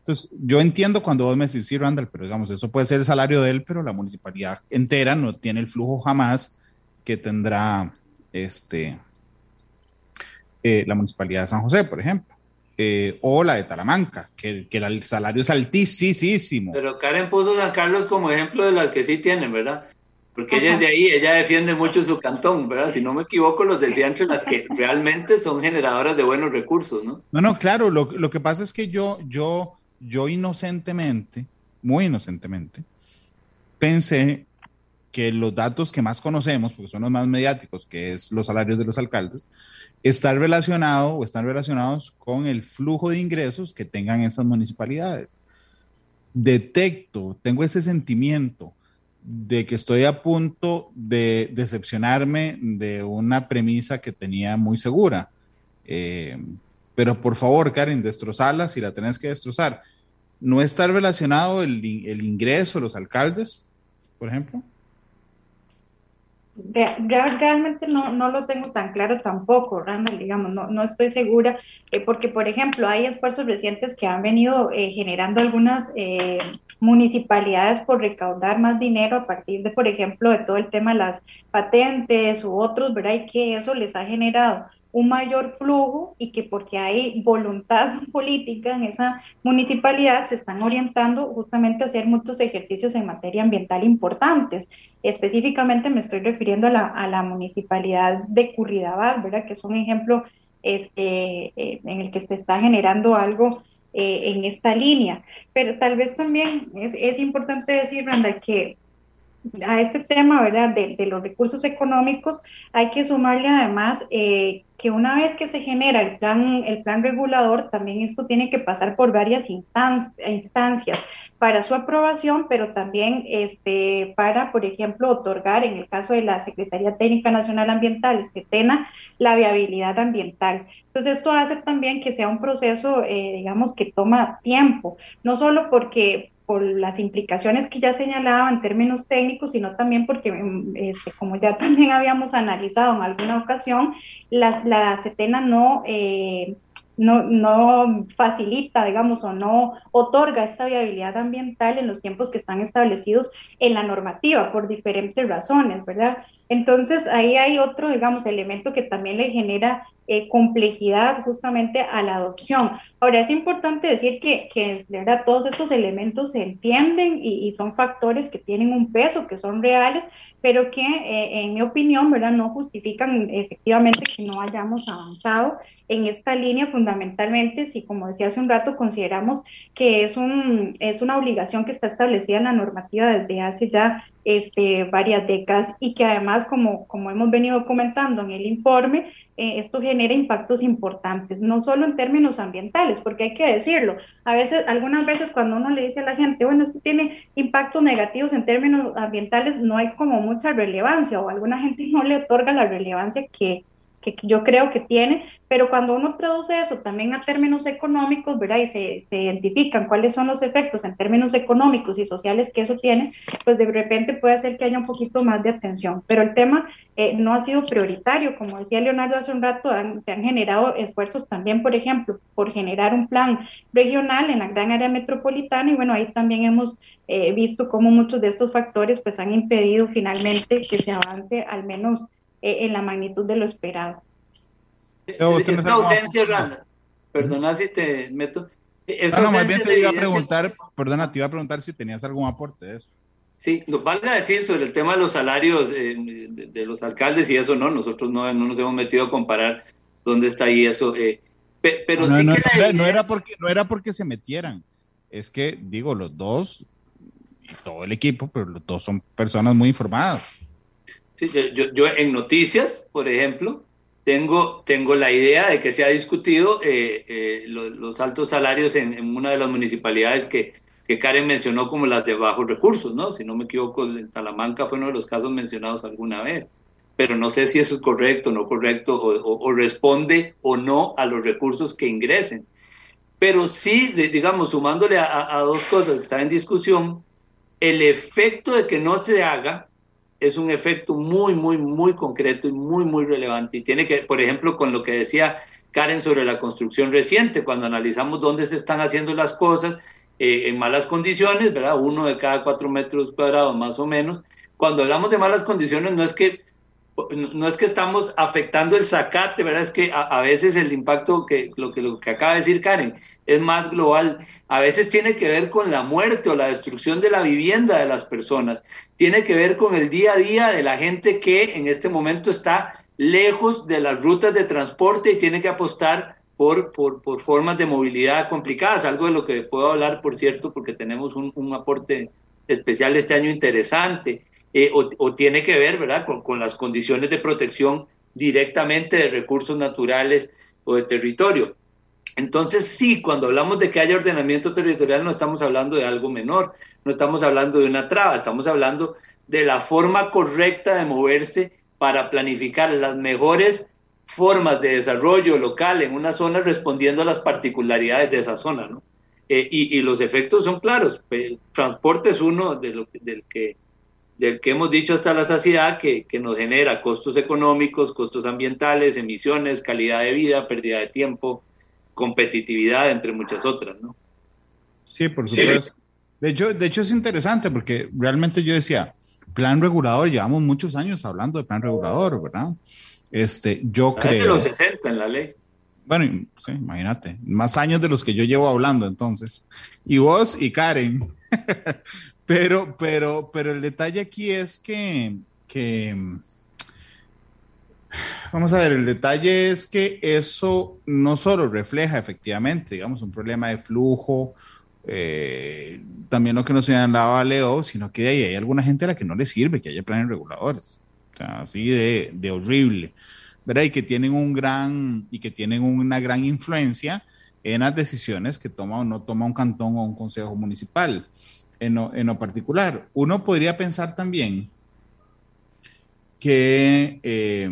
Entonces, yo entiendo cuando vos me decís, sí, Randall, pero digamos, eso puede ser el salario de él, pero la municipalidad entera no tiene el flujo jamás que tendrá este, eh, la municipalidad de San José, por ejemplo, eh, o la de Talamanca, que, que, el salario es altísimo. Pero Karen puso San Carlos como ejemplo de las que sí tienen, ¿verdad? Porque ella es de ahí, ella defiende mucho su cantón, ¿verdad? Si no me equivoco, los decía entre las que [laughs] realmente son generadoras de buenos recursos, ¿no? No, no, claro, lo, lo que pasa es que yo, yo, yo inocentemente, muy inocentemente, pensé que los datos que más conocemos, porque son los más mediáticos, que es los salarios de los alcaldes, estar relacionado o están relacionados con el flujo de ingresos que tengan esas municipalidades. Detecto, tengo ese sentimiento de que estoy a punto de decepcionarme de una premisa que tenía muy segura. Eh, pero por favor, Karen, destrozarla si la tenés que destrozar. ¿No está relacionado el, el ingreso de los alcaldes, por ejemplo? Realmente no, no lo tengo tan claro tampoco, Randall, digamos, no, no estoy segura, eh, porque por ejemplo hay esfuerzos recientes que han venido eh, generando algunas eh, municipalidades por recaudar más dinero a partir de, por ejemplo, de todo el tema de las patentes u otros, ¿verdad? Y que eso les ha generado un mayor flujo y que porque hay voluntad [laughs] política en esa municipalidad se están orientando justamente a hacer muchos ejercicios en materia ambiental importantes. Específicamente me estoy refiriendo a la, a la municipalidad de Curridabad, ¿verdad? Que es un ejemplo este, eh, en el que se está generando algo eh, en esta línea. Pero tal vez también es, es importante decir, Randa, que a este tema, ¿verdad?, de, los recursos económicos, hay que sumarle además eh, que una vez que se genera el plan, el plan regulador, también esto tiene que pasar por varias instancias para su aprobación, pero también este, para, por ejemplo, otorgar, en el caso de la Secretaría Técnica Nacional Ambiental, SETENA, la viabilidad ambiental. Entonces, esto hace también que sea un proceso, eh, digamos, que toma tiempo, no solo porque por las implicaciones que ya señalaba en términos técnicos, sino también porque, mm, este, como ya [laughs] también habíamos analizado en alguna ocasión, la, la CETENA no, eh, no, no facilita, digamos, o no otorga esta viabilidad ambiental en los tiempos que están establecidos en la normativa por diferentes razones, ¿verdad? Entonces, ahí hay otro, digamos, elemento que también le genera eh, complejidad justamente a la adopción. Ahora, es importante decir que, que ¿verdad? todos estos elementos se entienden y, son factores que tienen un peso, que son reales, pero que, eh, en mi opinión, ¿verdad? no justifican efectivamente que no hayamos avanzado en esta línea fundamentalmente si, como decía hace un rato, consideramos que es, un, es una obligación que está establecida en la normativa desde hace ya este, varias décadas y que además, como, como hemos venido comentando en el informe, eh, esto genera impactos importantes, no solo en términos ambientales, porque hay que decirlo, a veces, algunas veces cuando uno le dice a la gente, bueno, esto tiene impactos negativos en términos ambientales, no hay como mucha relevancia o alguna gente no le otorga la relevancia que, que yo creo que tiene, pero cuando uno traduce eso también a términos económicos, ¿verdad? Y se, se, identifican cuáles son los efectos en términos económicos y sociales que eso tiene, pues de repente puede ser que haya un poquito más de atención. Pero el tema eh, no ha sido prioritario, como decía Leonardo hace un rato, se han generado esfuerzos también, por ejemplo, por generar un plan regional en la gran área metropolitana y bueno, ahí también hemos eh, visto cómo muchos de estos factores pues han impedido finalmente que se avance al menos eh, en la magnitud de lo esperado. Esta ausencia, Randa, perdona si te meto. Esta no, más bien te iba a preguntar, perdona, te iba a preguntar si tenías algún aporte de eso. Sí, nos valga decir sobre el tema de los salarios eh, de, los alcaldes y eso no, nosotros no, no nos hemos metido a comparar dónde está ahí eso. Eh, pero no, sí no, que no, era porque, no era porque se metieran, es que, digo, los dos y todo el equipo, pero los dos son personas muy informadas. Sí, yo, en noticias, por ejemplo, tengo, tengo la idea de que se ha discutido eh, eh, los, altos salarios en, una de las municipalidades que, que Karen mencionó como las de bajos recursos, ¿no? Si no me equivoco, en Talamanca fue uno de los casos mencionados alguna vez. Pero no sé si eso es correcto no correcto, o responde o no a los recursos que ingresen. Pero sí, digamos, sumándole a, a dos cosas que están en discusión, el efecto de que no se haga es un efecto muy, muy, muy concreto y muy, muy relevante. Y tiene que, por ejemplo, con lo que decía Karen sobre la construcción reciente, cuando analizamos dónde se están haciendo las cosas eh, en malas condiciones, ¿verdad? Uno de cada cuatro metros cuadrados más o menos. Cuando hablamos de malas condiciones, no es que no es que estamos afectando el zacate, ¿verdad? Es que a, a, veces el impacto, que lo, que lo que acaba de decir Karen, es más global. A veces tiene que ver con la muerte o la destrucción de la vivienda de las personas. Tiene que ver con el día a día de la gente que en este momento está lejos de las rutas de transporte y tiene que apostar por, por, formas de movilidad complicadas, algo de lo que puedo hablar, por cierto, porque tenemos un, un aporte especial este año interesante eh, o, o, tiene que ver, ¿verdad?, con, con, las condiciones de protección directamente de recursos naturales o de territorio. Entonces, sí, cuando hablamos de que haya ordenamiento territorial, no estamos hablando de algo menor, no estamos hablando de una traba, estamos hablando de la forma correcta de moverse para planificar las mejores formas de desarrollo local en una zona respondiendo a las particularidades de esa zona, ¿no? Eh, y, y, los efectos son claros. El transporte es uno de lo, del que del que hemos dicho hasta la saciedad, que, que, nos genera costos económicos, costos ambientales, emisiones, calidad de vida, pérdida de tiempo, competitividad, entre muchas otras, ¿no? Sí, por supuesto. De, hecho, de hecho, es interesante porque realmente yo decía, plan regulador, llevamos muchos años hablando de plan regulador, ¿verdad? Este, yo creo... de los 60 en la ley. Bueno, sí, imagínate, más años de los que yo llevo hablando entonces. Y vos y Karen. [laughs] Pero, pero, pero el detalle aquí es que, que, vamos a ver, el detalle es que eso no solo refleja efectivamente, digamos, un problema de flujo, eh, también lo que nos señalaba Leo, sino que hay, hay alguna gente a la que no le sirve que haya planes reguladores, o sea, así de, de horrible, ¿verdad? Y que tienen un gran, y que tienen una gran influencia en las decisiones que toma o no toma un cantón o un consejo municipal en lo, en lo particular. Uno podría pensar también que, eh,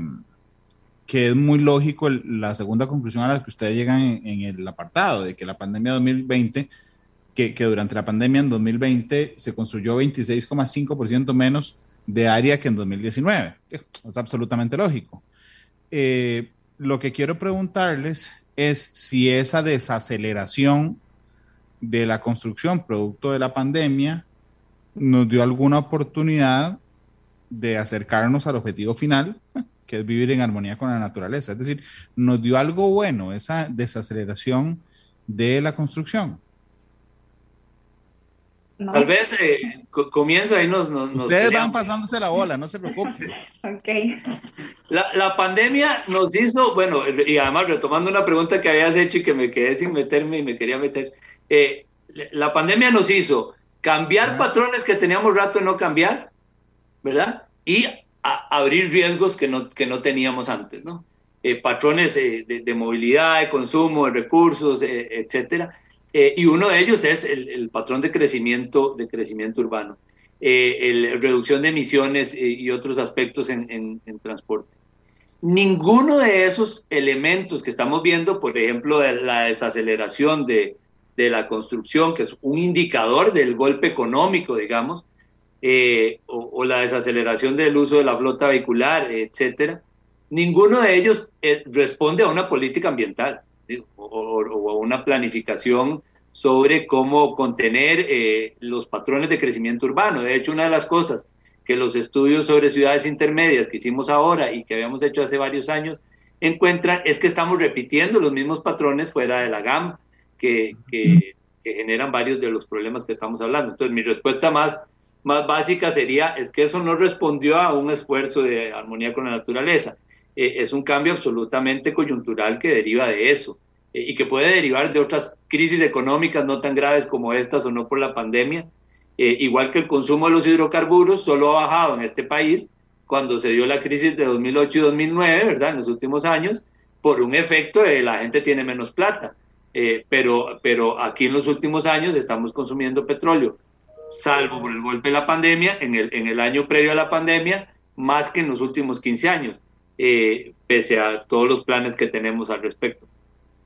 que es muy lógico la segunda conclusión a la que ustedes llegan en, en, el apartado, de que la pandemia 2020, que, que durante la pandemia en 2020 se construyó 26,5% menos de área que en 2019. Es absolutamente lógico. Eh, lo que quiero preguntarles es si esa desaceleración de la construcción producto de la pandemia nos dio alguna oportunidad de acercarnos al objetivo final, que es vivir en armonía con la naturaleza. Es decir, nos dio algo bueno esa desaceleración de la construcción. No. Tal vez eh, comienzo ahí nos... nos Ustedes nos van pasándose la bola, no se preocupen. [laughs] ok. La, la, pandemia nos hizo, bueno, y además retomando una pregunta que habías hecho y que me quedé sin meterme y me quería meter, eh, la pandemia nos hizo cambiar ¿verdad? patrones que teníamos rato de no cambiar, ¿verdad? Y a, abrir riesgos que no, que no teníamos antes. Eh, patrones eh, de, movilidad, de consumo, de recursos, eh, etcétera. Eh, y uno de ellos es el, patrón de crecimiento, de crecimiento urbano, el, reducción de emisiones y otros aspectos en, transporte. Ninguno de esos elementos que estamos viendo, por ejemplo, la desaceleración de, de la construcción, que es un indicador del golpe económico, digamos, eh, o, la desaceleración del uso de la flota vehicular, etcétera, ninguno de ellos eh, responde a una política ambiental o, a una planificación sobre cómo contener eh, los patrones de crecimiento urbano. De hecho, una de las cosas que los estudios sobre ciudades intermedias que hicimos ahora y que habíamos hecho hace varios años encuentran es que estamos repitiendo los mismos patrones fuera de la que, que, que, generan varios de los problemas que estamos hablando. Entonces, mi respuesta más, más básica sería, es que eso no respondió a un esfuerzo de armonía con la naturaleza. es un cambio absolutamente coyuntural que deriva de eso y que puede derivar de otras crisis económicas no tan graves como estas o no por la pandemia. igual que el consumo de los hidrocarburos solo ha bajado en este país cuando se dio la crisis de 2008 y 2009, ¿verdad? En los últimos años, por un efecto de la gente tiene menos plata. Eh, pero, pero aquí en los últimos años estamos consumiendo petróleo, salvo por el golpe de la pandemia, en el, en el año previo a la pandemia, más que en los últimos 15 años, eh, pese a todos los planes que tenemos al respecto.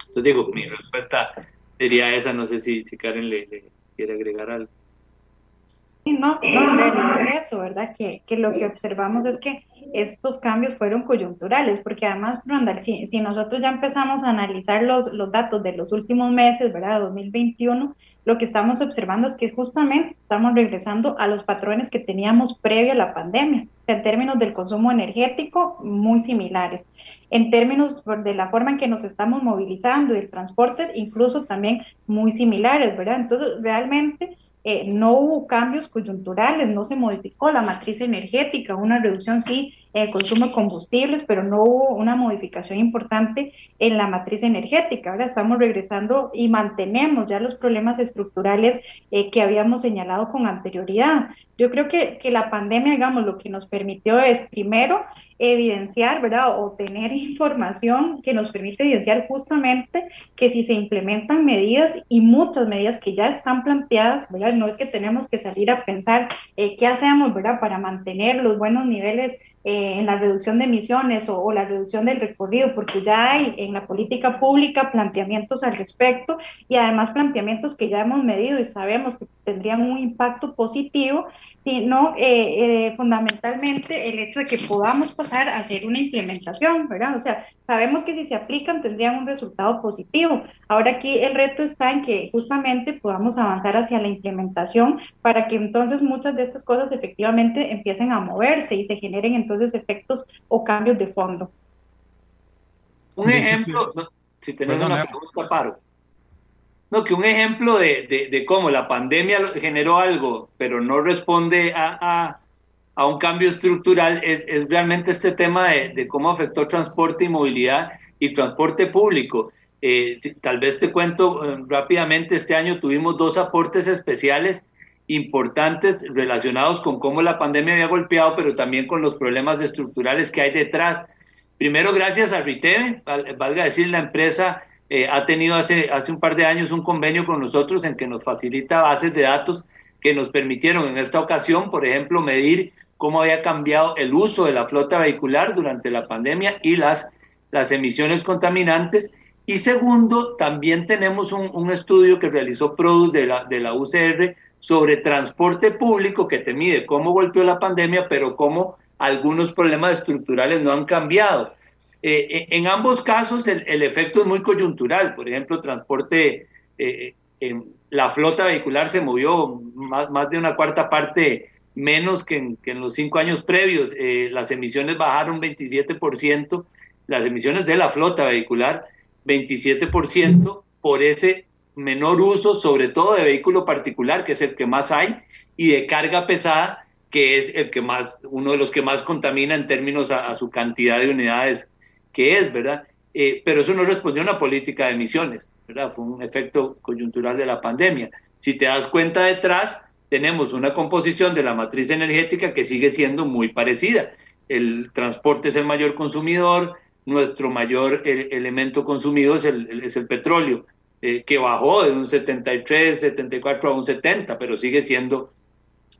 Entonces digo, mi respuesta sería esa, no sé si, si Karen le quiere agregar algo. No, no, eso, ¿verdad? Que, que, lo que observamos es que estos cambios fueron coyunturales, porque además, Randall, si, si nosotros ya empezamos a analizar los, los datos de los últimos meses, ¿verdad? 2021, lo que estamos observando es que justamente estamos regresando a los patrones que teníamos previo a la pandemia, en términos del consumo energético, muy similares. En términos de la forma en que nos estamos movilizando y el transporte, incluso también muy similares, ¿verdad? Entonces, realmente eh, no hubo cambios coyunturales, no se modificó la matriz energética, una reducción sí en el consumo de combustibles, pero no hubo una modificación importante en la matriz energética. Ahora estamos regresando y mantenemos ya los problemas estructurales eh, que habíamos señalado con anterioridad. Yo creo que, que la pandemia, digamos, lo que nos permitió es primero evidenciar, ¿verdad? O tener información que nos permite evidenciar justamente que si se implementan medidas y muchas medidas que ya están planteadas, ¿verdad? No es que tenemos que salir a pensar eh, qué hacemos, ¿verdad? Para mantener los buenos niveles eh, en la reducción de emisiones o, o, la reducción del recorrido, porque ya hay en la política pública planteamientos al respecto y además planteamientos que ya hemos medido y sabemos que tendrían un impacto positivo sino eh, eh, fundamentalmente el hecho de que podamos pasar a hacer una implementación, ¿verdad? O sea, sabemos que si se aplican tendrían un resultado positivo. Ahora aquí el reto está en que justamente podamos avanzar hacia la implementación para que entonces muchas de estas cosas efectivamente empiecen a moverse y se generen entonces efectos o cambios de fondo. Un ejemplo, si tenemos una pregunta, Paro. No, que un ejemplo de, de, cómo la pandemia generó algo, pero no responde a, a, un cambio estructural, es, es realmente este tema de, cómo afectó transporte y movilidad y transporte público. Eh, tal vez te cuento eh, rápidamente, este año tuvimos dos aportes especiales importantes relacionados con cómo la pandemia había golpeado, pero también con los problemas estructurales que hay detrás. Primero, gracias a RITEVE, valga decir, la empresa eh, ha tenido hace, hace un par de años un convenio con nosotros en que nos facilita bases de datos que nos permitieron en esta ocasión, por ejemplo, medir cómo había cambiado el uso de la flota vehicular durante la pandemia y las, las emisiones contaminantes. Y segundo, también tenemos un, un estudio que realizó Product de la, de la UCR sobre transporte público que te mide cómo golpeó la pandemia, pero cómo algunos problemas estructurales no han cambiado. Eh, eh, en ambos casos el, efecto es muy coyuntural. Por ejemplo, transporte, eh, la flota vehicular se movió más, más de una cuarta parte menos que en, que en los cinco años previos. las emisiones bajaron 27%, las emisiones de la flota vehicular 27% por ese menor uso, sobre todo de vehículo particular, que es el que más hay, y de carga pesada, que es el que más, uno de los que más contamina en términos a su cantidad de unidades que es, ¿verdad? Eh, pero eso no respondió a una política de emisiones, ¿verdad? Fue un efecto coyuntural de la pandemia. Si te das cuenta detrás, tenemos una composición de la matriz energética que sigue siendo muy parecida. El transporte es el mayor consumidor, nuestro mayor elemento consumido es el, es el petróleo, eh, que bajó de un 73, 74 a un 70, pero sigue siendo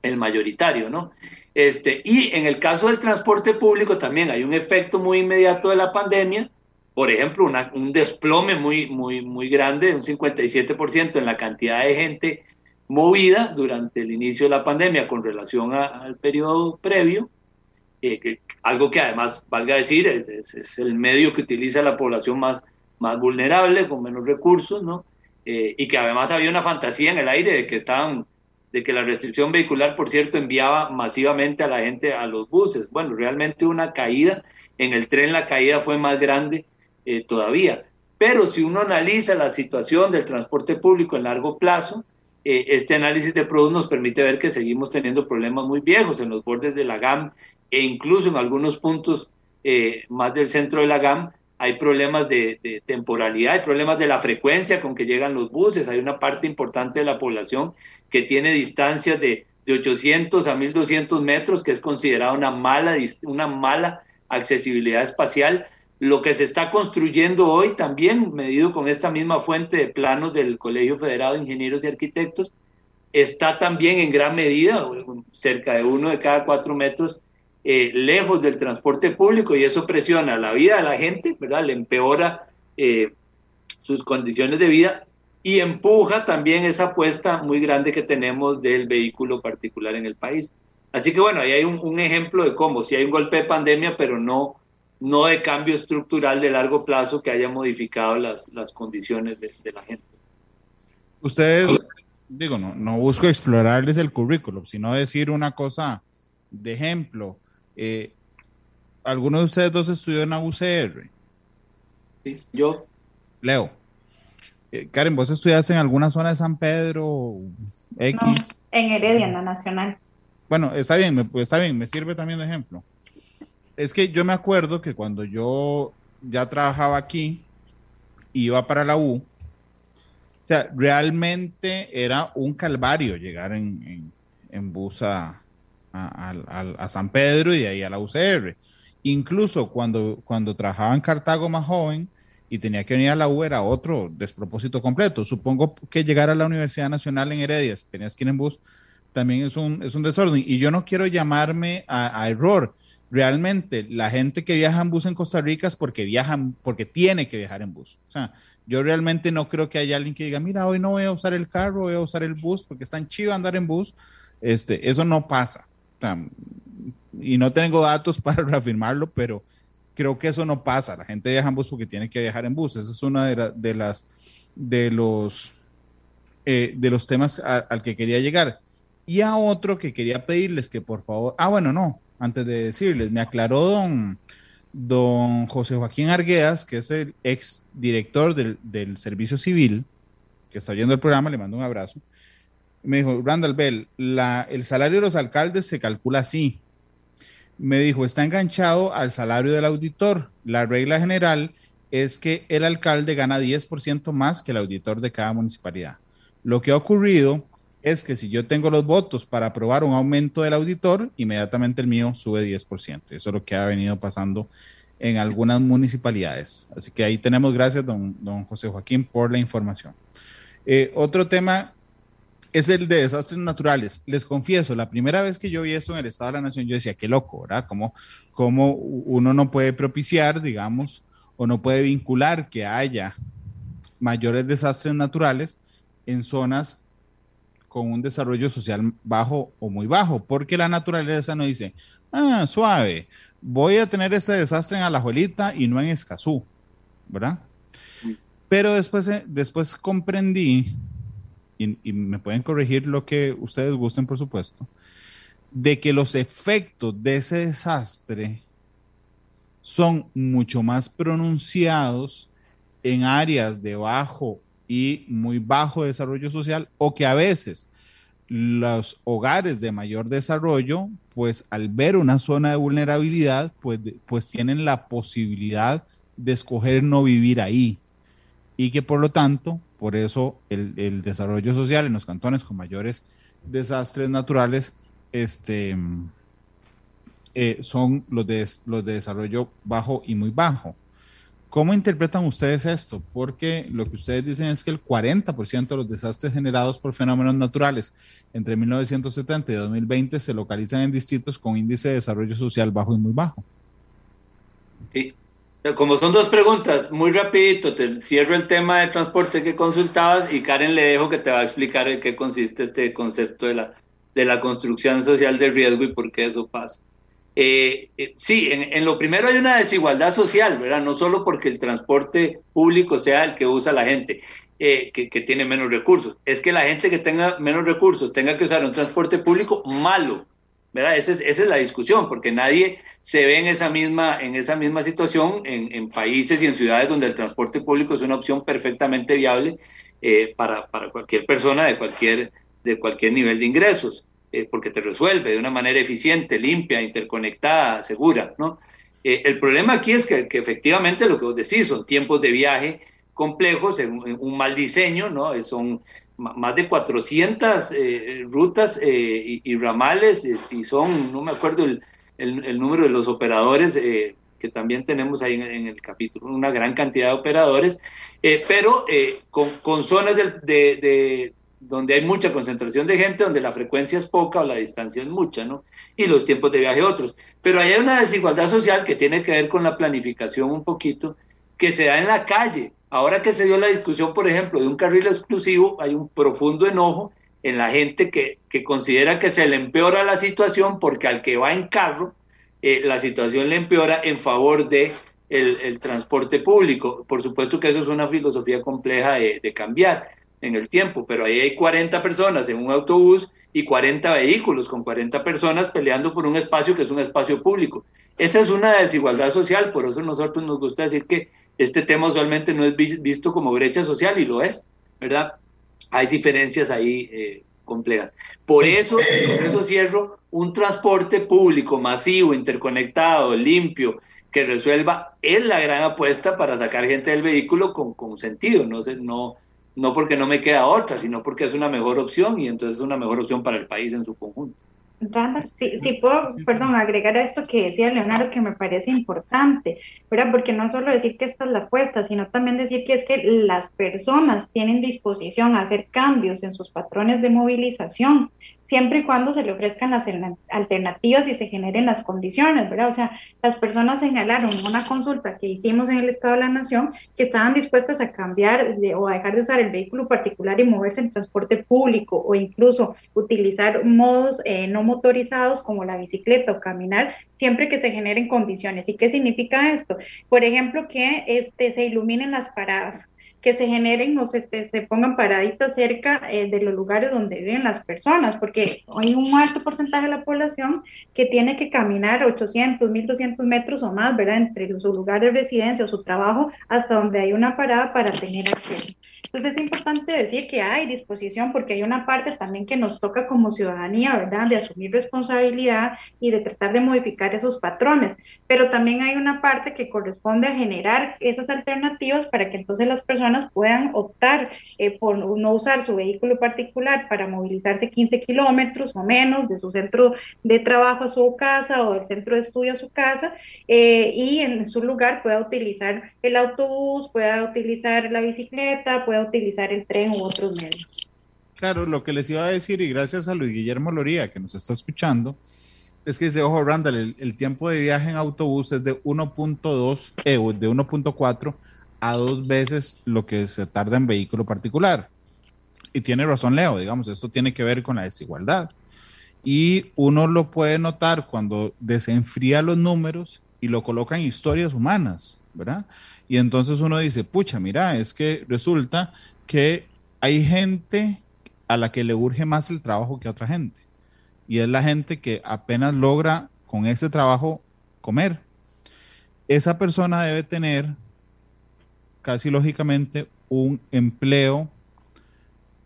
el mayoritario, ¿no? Este, y en el caso del transporte público también hay un efecto muy inmediato de la pandemia, por ejemplo, un desplome muy, muy, muy grande, un 57% en la cantidad de gente movida durante el inicio de la pandemia con relación al periodo previo, eh, algo que además, valga decir, es, el medio que utiliza la población más, más vulnerable, con menos recursos, ¿no? Eh, y que además había una fantasía en el aire de que estaban de que la restricción vehicular, por cierto, enviaba masivamente a la gente a los buses. Bueno, realmente una caída, en el tren la caída fue más grande eh, todavía. Pero si uno analiza la situación del transporte público en largo plazo, eh, este análisis de productos nos permite ver que seguimos teniendo problemas muy viejos en los bordes de la GAM e incluso en algunos puntos eh, más del centro de la GAM, hay problemas de, temporalidad, hay problemas de la frecuencia con que llegan los buses, hay una parte importante de la población que tiene distancias de, de 800 a 1200 metros, que es considerada una mala, una mala accesibilidad espacial. Lo que se está construyendo hoy también, medido con esta misma fuente de planos del Colegio Federado de Ingenieros y Arquitectos, está también en gran medida, cerca de uno de cada cuatro metros, eh, lejos del transporte público y eso presiona la vida de la gente, ¿verdad? Le empeora eh, sus condiciones de vida y empuja también esa apuesta muy grande que tenemos del vehículo particular en el país. Así que bueno, ahí hay un, ejemplo de cómo, si hay un golpe de pandemia, pero no, no de cambio estructural de largo plazo que haya modificado las, las condiciones de, la gente. Ustedes, digo, no, no busco explorarles el currículum, sino decir una cosa de ejemplo. Eh, ¿Alguno de ustedes dos estudió en la UCR? Sí, yo. Leo. Eh, Karen, ¿vos estudiaste en alguna zona de San Pedro X? No, en Heredia, en la Nacional. Bueno, está bien, me, pues está bien, me sirve también de ejemplo. Es que yo me acuerdo que cuando yo ya trabajaba aquí, iba para la U, o sea, realmente era un calvario llegar en, en bus a, a, San Pedro y de ahí a la UCR. Incluso cuando, cuando trabajaba en Cartago más joven y tenía que venir a la U era otro despropósito completo. Supongo que llegar a la Universidad Nacional en Heredia, si tenías que ir en bus, también es un, es un desorden. Y yo no quiero llamarme a, error. Realmente, la gente que viaja en bus en Costa Rica es porque viajan, porque tiene que viajar en bus. O sea, yo realmente no creo que haya alguien que diga, mira, hoy no voy a usar el carro, voy a usar el bus porque es tan chido andar en bus. Este, eso no pasa y no tengo datos [laughs] para reafirmarlo, pero creo que eso no pasa. La gente viaja en bus porque tiene que viajar en bus. Esa es una de, las de los eh, de los temas al que quería llegar. Y a otro que quería pedirles que por favor, ah, bueno, no, antes de decirles, me aclaró don, don José Joaquín Arguedas, que es el ex director del, del Servicio Civil, que está oyendo el programa, le mando un abrazo me dijo, Randall Bell, el salario de los alcaldes se calcula así. Me dijo, está enganchado al salario del auditor. La regla general es que el alcalde gana 10% más que el auditor de cada municipalidad. Lo que ha ocurrido es que si yo tengo los votos para aprobar un aumento del auditor, inmediatamente el mío sube 10%. Eso es lo que ha venido pasando en algunas municipalidades. Así que ahí tenemos, gracias, don, don José Joaquín, por la información. Eh, otro tema es el de desastres naturales. Les confieso, la primera vez que yo vi esto en el Estado de la Nación, yo decía, qué loco, ¿verdad? Como, como uno no puede propiciar, digamos, o no puede vincular que haya mayores desastres naturales en zonas con un desarrollo social bajo o muy bajo, porque la naturaleza no dice, ah, suave, voy a tener este desastre en Alajuelita y no en Escazú, ¿verdad? Pero después, eh, después comprendí y, me pueden corregir lo que ustedes gusten, por supuesto, de que los efectos de ese desastre son mucho más pronunciados en áreas de bajo y muy bajo desarrollo social o que a veces los hogares de mayor desarrollo, pues al ver una zona de vulnerabilidad, pues, pues tienen la posibilidad de escoger no vivir ahí y que por lo tanto por eso el, desarrollo social en los cantones con mayores desastres naturales este, eh, son los de, los de desarrollo bajo y muy bajo. ¿Cómo interpretan ustedes esto? Porque lo que ustedes dicen es que el 40% de los desastres generados por fenómenos naturales entre 1970 y 2020 se localizan en distritos con índice de desarrollo social bajo y muy bajo. Sí, como son dos preguntas, muy rapidito, te cierro el tema de transporte que consultabas y Karen le dejo que te va a explicar en qué consiste este concepto de la, de la construcción social del riesgo y por qué eso pasa. Eh, eh, sí, en, lo primero hay una desigualdad social, ¿verdad? No solo porque el transporte público sea el que usa la gente eh, que, que, tiene menos recursos, es que la gente que tenga menos recursos tenga que usar un transporte público malo, Esa es, la discusión, porque nadie se ve en esa misma, en esa misma situación en, países y en ciudades donde el transporte público es una opción perfectamente viable eh, para, cualquier persona de cualquier, de cualquier nivel de ingresos, eh, porque te resuelve de una manera eficiente, limpia, interconectada, segura, ¿no? Eh, el problema aquí es que, efectivamente lo que vos decís son tiempos de viaje complejos, un mal diseño, ¿no? Son más de 400 eh, rutas eh, y, ramales y son, no me acuerdo el, el, número de los operadores que también tenemos ahí en, el capítulo, una gran cantidad de operadores, pero con, con, zonas de, de, donde hay mucha concentración de gente, donde la frecuencia es poca o la distancia es mucha, ¿no? Y los tiempos de viaje otros. Pero hay una desigualdad social que tiene que ver con la planificación un poquito, que se da en la calle. Ahora que se dio la discusión, por ejemplo, de un carril exclusivo, hay un profundo enojo en la gente que, que considera que se le empeora la situación porque al que va en carro, eh, la situación le empeora en favor de el, transporte público. Por supuesto que eso es una filosofía compleja de, de cambiar en el tiempo, pero ahí hay 40 personas en un autobús y 40 vehículos con 40 personas peleando por un espacio que es un espacio público. Esa es una desigualdad social, por eso nosotros nos gusta decir que este tema usualmente no es visto como brecha social y lo es, ¿verdad? Hay diferencias ahí eh, complejas. Por eso, por eso cierro, un transporte público masivo, interconectado, limpio, que resuelva, es la gran apuesta para sacar gente del vehículo con, con sentido, no, no, no porque no me queda otra, sino porque es una mejor opción y entonces es una mejor opción para el país en su conjunto. Sí, sí puedo, perdón, agregar a esto que decía Leonardo que me parece importante, ¿verdad? Porque no solo decir que esta es la apuesta, sino también decir que es que las personas tienen disposición a hacer cambios en sus patrones de movilización siempre y cuando se le ofrezcan las alternativas y se generen las condiciones, ¿verdad? O sea, las personas señalaron una consulta que hicimos en el Estado de la Nación que estaban dispuestas a cambiar o a dejar de usar el vehículo particular y moverse en transporte público o incluso utilizar modos eh, no motorizados como la bicicleta o caminar, siempre que se generen condiciones. ¿Y qué significa esto? Por ejemplo, que este, se iluminen las paradas que se generen o se, este, se pongan paraditas cerca eh, de los lugares donde viven las personas, porque hay un alto porcentaje de la población que tiene que caminar 800, 1200 metros o más, ¿verdad?, entre su lugar de residencia o su trabajo hasta donde hay una parada para tener acceso. Entonces es importante decir que hay disposición porque hay una parte también que nos toca como ciudadanía, ¿verdad?, de asumir responsabilidad y de tratar de modificar esos patrones, pero también hay una parte que corresponde a generar esas alternativas para que entonces las personas puedan optar eh, por no usar su vehículo particular para movilizarse 15 kilómetros o menos de su centro de trabajo a su casa o del centro de estudio a su casa eh, y en su lugar pueda utilizar el autobús, pueda utilizar la bicicleta, pueda utilizar el tren u otros medios. Claro, lo que les iba a decir, y gracias a Luis Guillermo Loría que nos está escuchando, es que dice, ojo, Randall, el, tiempo de viaje en autobús es de 1.2, eh, de 1.4 a dos veces lo que se tarda en vehículo particular. Y tiene razón Leo, digamos, esto tiene que ver con la desigualdad. Y uno lo puede notar cuando desenfría los números y lo coloca en historias humanas, Y entonces uno dice, pucha, mira, es que resulta que hay gente a la que le urge más el trabajo que a otra gente. Y es la gente que apenas logra con ese trabajo comer. Esa persona debe tener, casi lógicamente, un empleo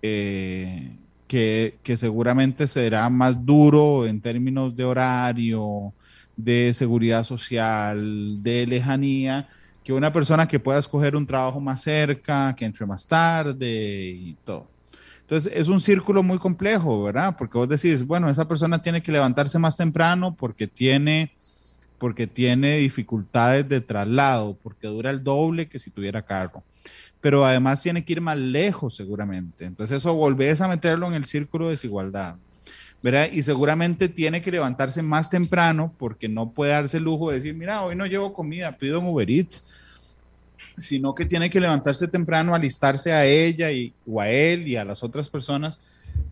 eh, que, que, seguramente será más duro en términos de horario, de seguridad social, de lejanía, que una persona que pueda escoger un trabajo más cerca, que entre más tarde y todo. Entonces, es un círculo muy complejo, ¿verdad? Porque vos decís, bueno, esa persona tiene que levantarse más temprano porque tiene, porque tiene dificultades de traslado, porque dura el doble que si tuviera carro. Pero además tiene que ir más lejos, seguramente. Entonces, eso volvés a meterlo en el círculo de desigualdad. ¿Verdad? Y seguramente tiene que levantarse más temprano porque no puede darse el lujo de decir, mira, hoy no llevo comida, pido un sino que tiene que levantarse temprano, alistarse a ella y, o a él y a las otras personas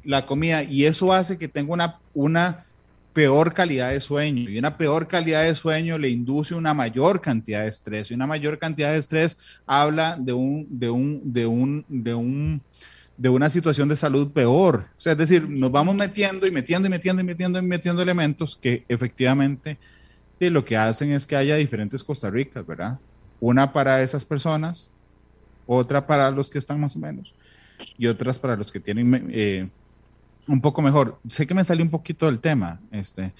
la comida. Y eso hace que tenga una, una peor calidad de sueño. Y una peor calidad de sueño le induce una mayor cantidad de estrés. Y una mayor cantidad de estrés habla de un, de un, de un, de un de una situación de salud peor. O sea, es decir, nos vamos metiendo y metiendo y metiendo y metiendo y metiendo elementos que efectivamente lo que hacen es que haya diferentes Costa Ricas, ¿verdad? Una para esas personas, otra para los que están más o menos, y otras para los que tienen eh, un poco mejor. Sé que me salió un poquito del tema, este,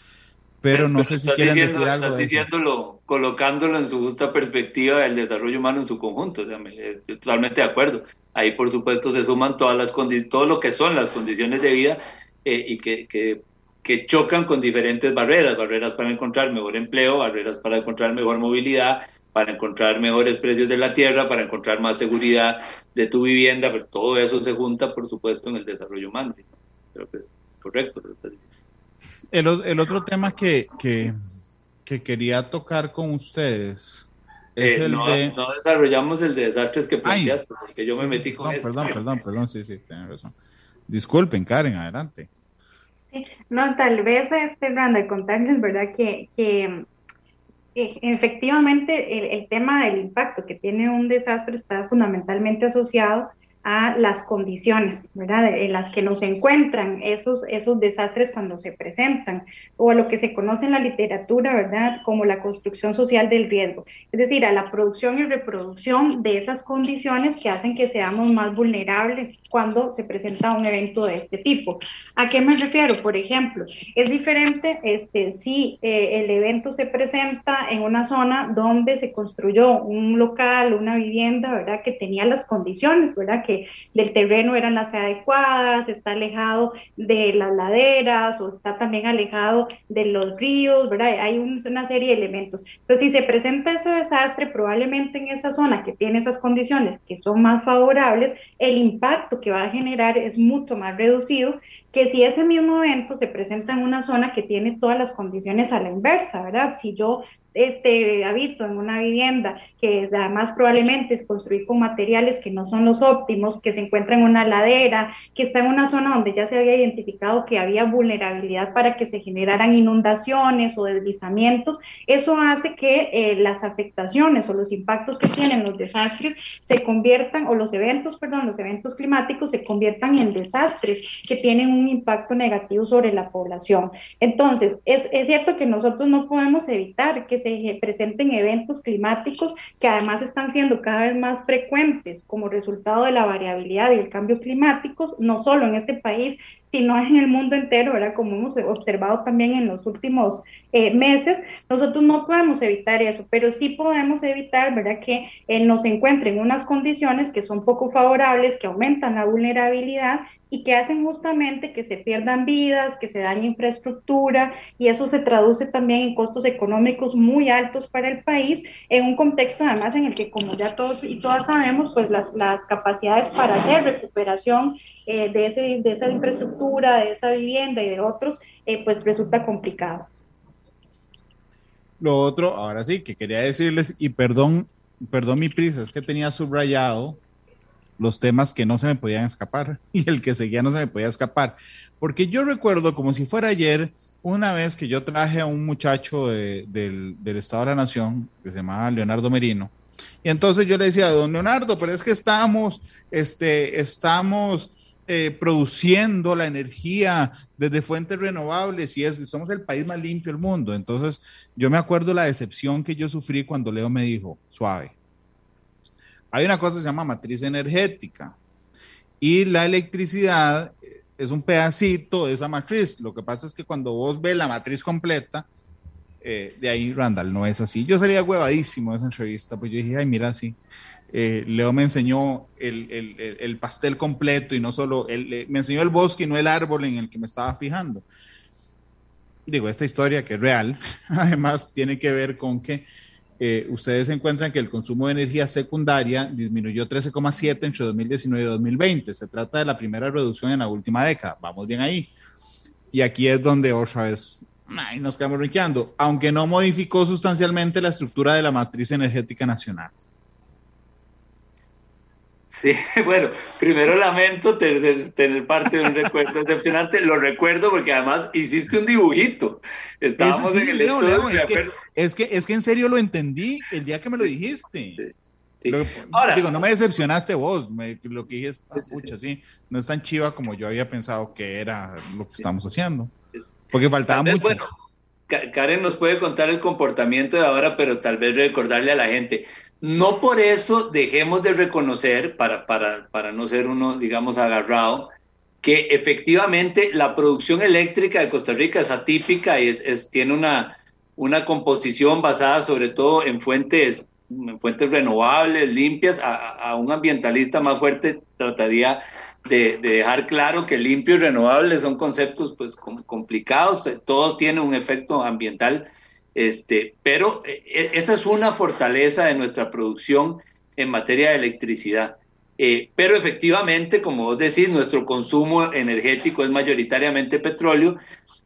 pero no sé si quieren decir algo. Estás diciéndolo, colocándolo en su justa perspectiva del desarrollo humano en su conjunto. estoy totalmente de acuerdo. Ahí, por supuesto, se suman todas las todo lo que son las condiciones de vida eh, y que, que, que, chocan con diferentes barreras, barreras para encontrar mejor empleo, barreras para encontrar mejor movilidad, para encontrar mejores precios de la tierra, para encontrar más seguridad de tu vivienda, pero todo eso se junta, por supuesto, en el desarrollo humano. Creo que es correcto. El, el otro tema que, que, que, quería tocar con ustedes es eh, el no, de... No desarrollamos el de desastres que planteaste, porque yo me metí con no, Perdón, perdón, perdón, sí, sí, tienen razón. Disculpen, Karen, adelante. Sí, no, tal vez, este, Randa, contarles, ¿verdad? Que, que efectivamente el, el, tema del impacto que tiene un desastre está fundamentalmente asociado a las condiciones, ¿verdad? En las que nos encuentran esos, esos desastres cuando se presentan, o a lo que se conoce en la literatura, ¿verdad? Como la construcción social del riesgo, es decir, a la producción y reproducción de esas condiciones que hacen que seamos más vulnerables cuando se presenta un evento de este tipo. ¿A qué me refiero? Por ejemplo, es diferente este, si eh, el evento se presenta en una zona donde se construyó un local, una vivienda, ¿verdad? Que tenía las condiciones, ¿verdad? Que del terreno eran las adecuadas, está alejado de las laderas o está también alejado de los ríos, ¿verdad? Hay una serie de elementos. Entonces, si se presenta ese desastre, probablemente en esa zona que tiene esas condiciones que son más favorables, el impacto que va a generar es mucho más reducido que si ese mismo evento se presenta en una zona que tiene todas las condiciones a la inversa, ¿verdad? Si yo este, habito en una vivienda que además probablemente es construir con materiales que no son los óptimos, que se encuentra en una ladera, que está en una zona donde ya se había identificado que había vulnerabilidad para que se generaran inundaciones o deslizamientos, eso hace que eh, las afectaciones o los impactos que tienen los desastres se conviertan, o los eventos, perdón, los eventos climáticos se conviertan en desastres que tienen un impacto negativo sobre la población. Entonces, es, es cierto que nosotros no podemos evitar que se presenten eventos climáticos que además están siendo cada vez más frecuentes como resultado de la variabilidad y el cambio climático, no solo en este país, sino en el mundo entero, ¿verdad? Como hemos observado también en los últimos eh, meses, nosotros no podemos evitar eso, pero sí podemos evitar, ¿verdad? Que eh, nos encuentren unas condiciones que son poco favorables, que aumentan la vulnerabilidad y que hacen justamente que se pierdan vidas, que se dañe infraestructura y eso se traduce también en costos económicos muy altos para el país en un contexto además en el que como ya todos y todas sabemos pues las, las capacidades para hacer recuperación eh, de, ese, de esa infraestructura, de esa vivienda y de otros eh, pues resulta complicado. Lo otro, ahora sí, que quería decirles, y perdón, perdón mi prisa, es que tenía subrayado los temas que no se me podían escapar [laughs] y el que seguía no se me podía escapar. Porque yo recuerdo como si fuera ayer, una vez que yo traje a un muchacho del, Estado de la Nación, que se llamaba Leonardo Merino, y entonces yo le decía, don Leonardo, pero es que estamos, este, estamos eh, produciendo la energía desde fuentes renovables y eso, somos el país más limpio del mundo. Entonces yo me acuerdo la decepción que yo sufrí cuando Leo me dijo, suave hay una cosa que se llama matriz energética y la electricidad es un pedacito de esa matriz. Lo que pasa es que cuando vos ves la matriz completa, eh, de ahí Randall no es así. Yo salía huevadísimo de esa entrevista, pues yo dije, ay, mira, sí. Eh, Leo me enseñó el, el, el, pastel completo y no solo, el, me enseñó el bosque y no el árbol en el que me estaba fijando. Digo, esta historia que es real, [laughs] además tiene que ver con que eh, ustedes encuentran que el consumo de energía secundaria disminuyó 13,7 entre 2019 y 2020. Se trata de la primera reducción en la última década. Vamos bien ahí. Y aquí es donde otra vez nos quedamos rinqueando, aunque no modificó sustancialmente la estructura de la matriz energética nacional. Sí, [laughs] bueno, primero lamento tener, parte de un recuerdo decepcionante. Lo recuerdo porque además hiciste un dibujito. Estábamos en el Leo, es, que, es, que, es, que, en serio lo entendí el día que me lo dijiste. digo, no me decepcionaste vos. lo que dije es, escucha, sí, no es tan chiva como yo había pensado que era lo que estamos haciendo. Porque faltaba mucho. Bueno, Karen nos puede contar el comportamiento de ahora, pero tal vez recordarle a la gente. No por eso dejemos de reconocer, para, para, para no ser uno, digamos, agarrado, que efectivamente la producción eléctrica de Costa Rica es atípica y es, tiene una, una composición basada sobre todo en fuentes, en fuentes renovables, limpias. A, un ambientalista más fuerte trataría de, dejar claro que limpio y renovable son conceptos pues complicados, todos tienen un efecto ambiental, este, pero e, e, esa es una fortaleza de nuestra producción en materia de electricidad. Eh, pero efectivamente, como vos decís, nuestro consumo energético es mayoritariamente petróleo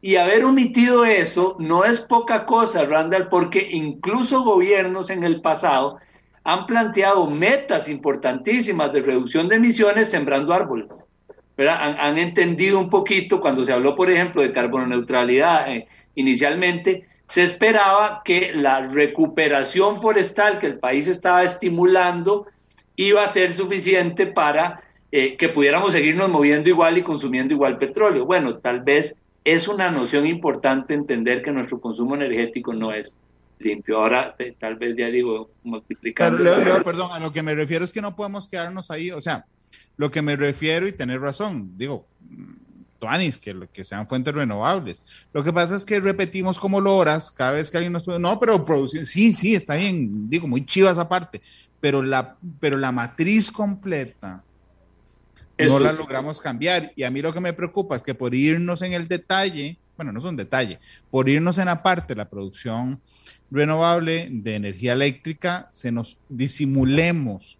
y haber omitido eso no es poca cosa, Randall, porque incluso gobiernos en el pasado han planteado metas importantísimas de reducción de emisiones sembrando árboles. Han, entendido un poquito, cuando se habló, por ejemplo, de carbono neutralidad eh, inicialmente, se esperaba que la recuperación forestal que el país estaba estimulando iba a ser suficiente para eh, que pudiéramos seguirnos moviendo igual y consumiendo igual petróleo. Bueno, tal vez es una noción importante entender que nuestro consumo energético no es limpio. Ahora, eh, tal vez ya digo, multiplicando. perdón, a lo que me refiero es que no podemos quedarnos ahí, o sea, lo que me refiero y tener razón, digo, Tuanis, que, que sean fuentes renovables. Lo que pasa es que repetimos como loras cada vez que alguien nos puede, no, pero producir, sí, sí, está bien, digo, muy chivas aparte, pero la, pero la matriz completa no la logramos cambiar. Y a mí lo que me preocupa es que por irnos en el detalle, bueno, no es un detalle, por irnos en la parte de la producción renovable de energía eléctrica, se nos disimulemos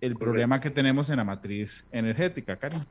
el problema que tenemos en la matriz energética, Karen.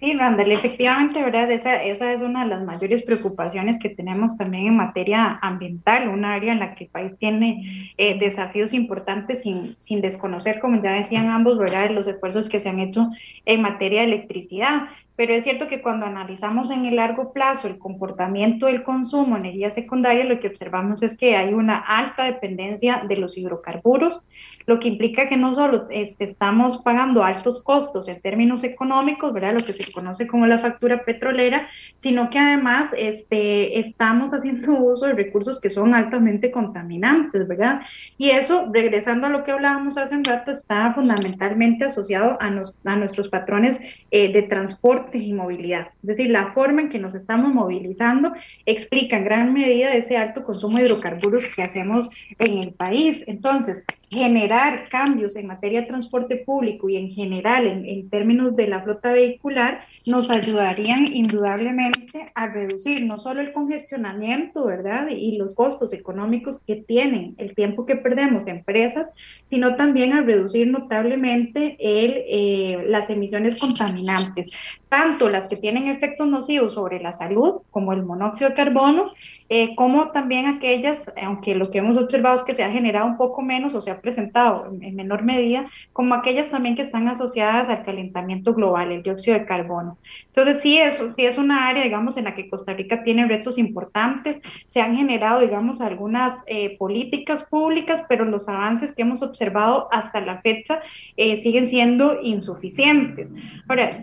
Sí, Randall, efectivamente, ¿verdad? Esa, esa es una de las mayores preocupaciones que tenemos también en materia ambiental, un área en la que el país tiene eh, desafíos importantes sin, sin desconocer, como ya decían ambos, ¿verdad? Los esfuerzos que se han hecho en materia de electricidad. Pero es cierto que cuando analizamos en el largo plazo el comportamiento del consumo en energía secundaria, lo que observamos es que hay una alta dependencia de los hidrocarburos, lo que implica que no solo este, estamos pagando altos costos en términos económicos, ¿verdad? Lo que se conoce como la factura petrolera, sino que además este, estamos haciendo [laughs] uso de recursos que son altamente contaminantes, ¿verdad? Y eso, regresando a lo que hablábamos hace un rato, está fundamentalmente asociado a, a nuestros patrones eh, de transporte y movilidad. Es decir, la forma en que nos estamos movilizando explica en gran medida ese alto consumo de hidrocarburos que hacemos en el país. Entonces, generar cambios en materia de transporte público y en general en, términos de la flota vehicular nos ayudarían indudablemente a reducir no solo el congestionamiento, ¿verdad? Y los costos económicos que tienen el tiempo que perdemos empresas, sino también a reducir notablemente el, eh, las emisiones contaminantes, tanto las que tienen efectos nocivos sobre la salud, como el monóxido de carbono, eh, como también aquellas, aunque lo que hemos observado es que se ha generado un poco menos o se ha presentado en, menor medida, como aquellas también que están asociadas al calentamiento global, el dióxido de carbono. Entonces, sí, eso, sí es una área, digamos, en la que Costa Rica tiene retos importantes, se han generado, digamos, algunas eh, políticas públicas, pero los avances que hemos observado hasta la fecha eh, siguen siendo insuficientes. Ahora,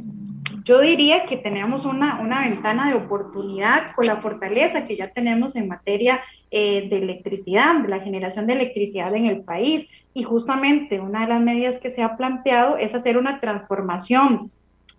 yo diría que tenemos una, una, ventana de oportunidad con la fortaleza que ya tenemos en materia eh, de electricidad, de la generación de electricidad en el país. Y justamente una de las medidas que se ha planteado es hacer una transformación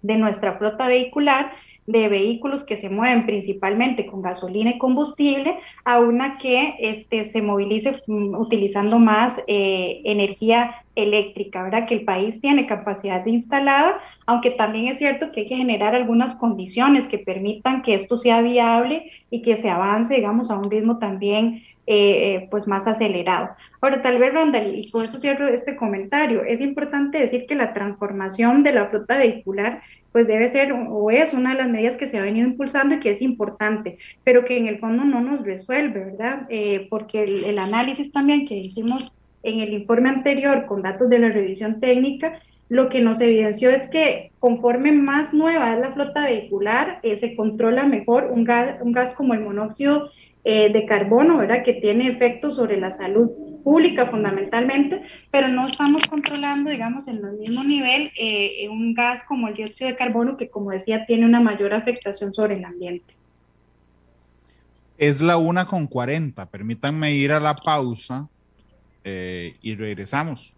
de nuestra flota vehicular de vehículos que se mueven principalmente con gasolina y combustible a una que este, se movilice mm, utilizando más eh, energía eléctrica, ¿verdad? Que el país tiene capacidad de instalada, aunque también es cierto que hay que generar algunas condiciones que permitan que esto sea viable y que se avance, digamos, a un ritmo también eh, pues más acelerado. Ahora, tal vez, Randall, y por eso cierro este comentario, es importante decir que la transformación de la flota vehicular pues debe ser o es una de las medidas que se ha venido impulsando y que es importante, pero que en el fondo no nos resuelve, ¿verdad? Eh, porque el, análisis también que hicimos en el informe anterior con datos de la revisión técnica, lo que nos evidenció es que conforme más nueva es la flota vehicular, eh, se controla mejor un gas como el monóxido eh, de carbono, ¿verdad? Que tiene efectos sobre la salud pública fundamentalmente, pero no estamos controlando, digamos, en el mismo nivel eh, un gas como el dióxido de carbono, que como decía, tiene una mayor afectación sobre el ambiente. Es la una con 40. Permítanme ir a la pausa eh, y regresamos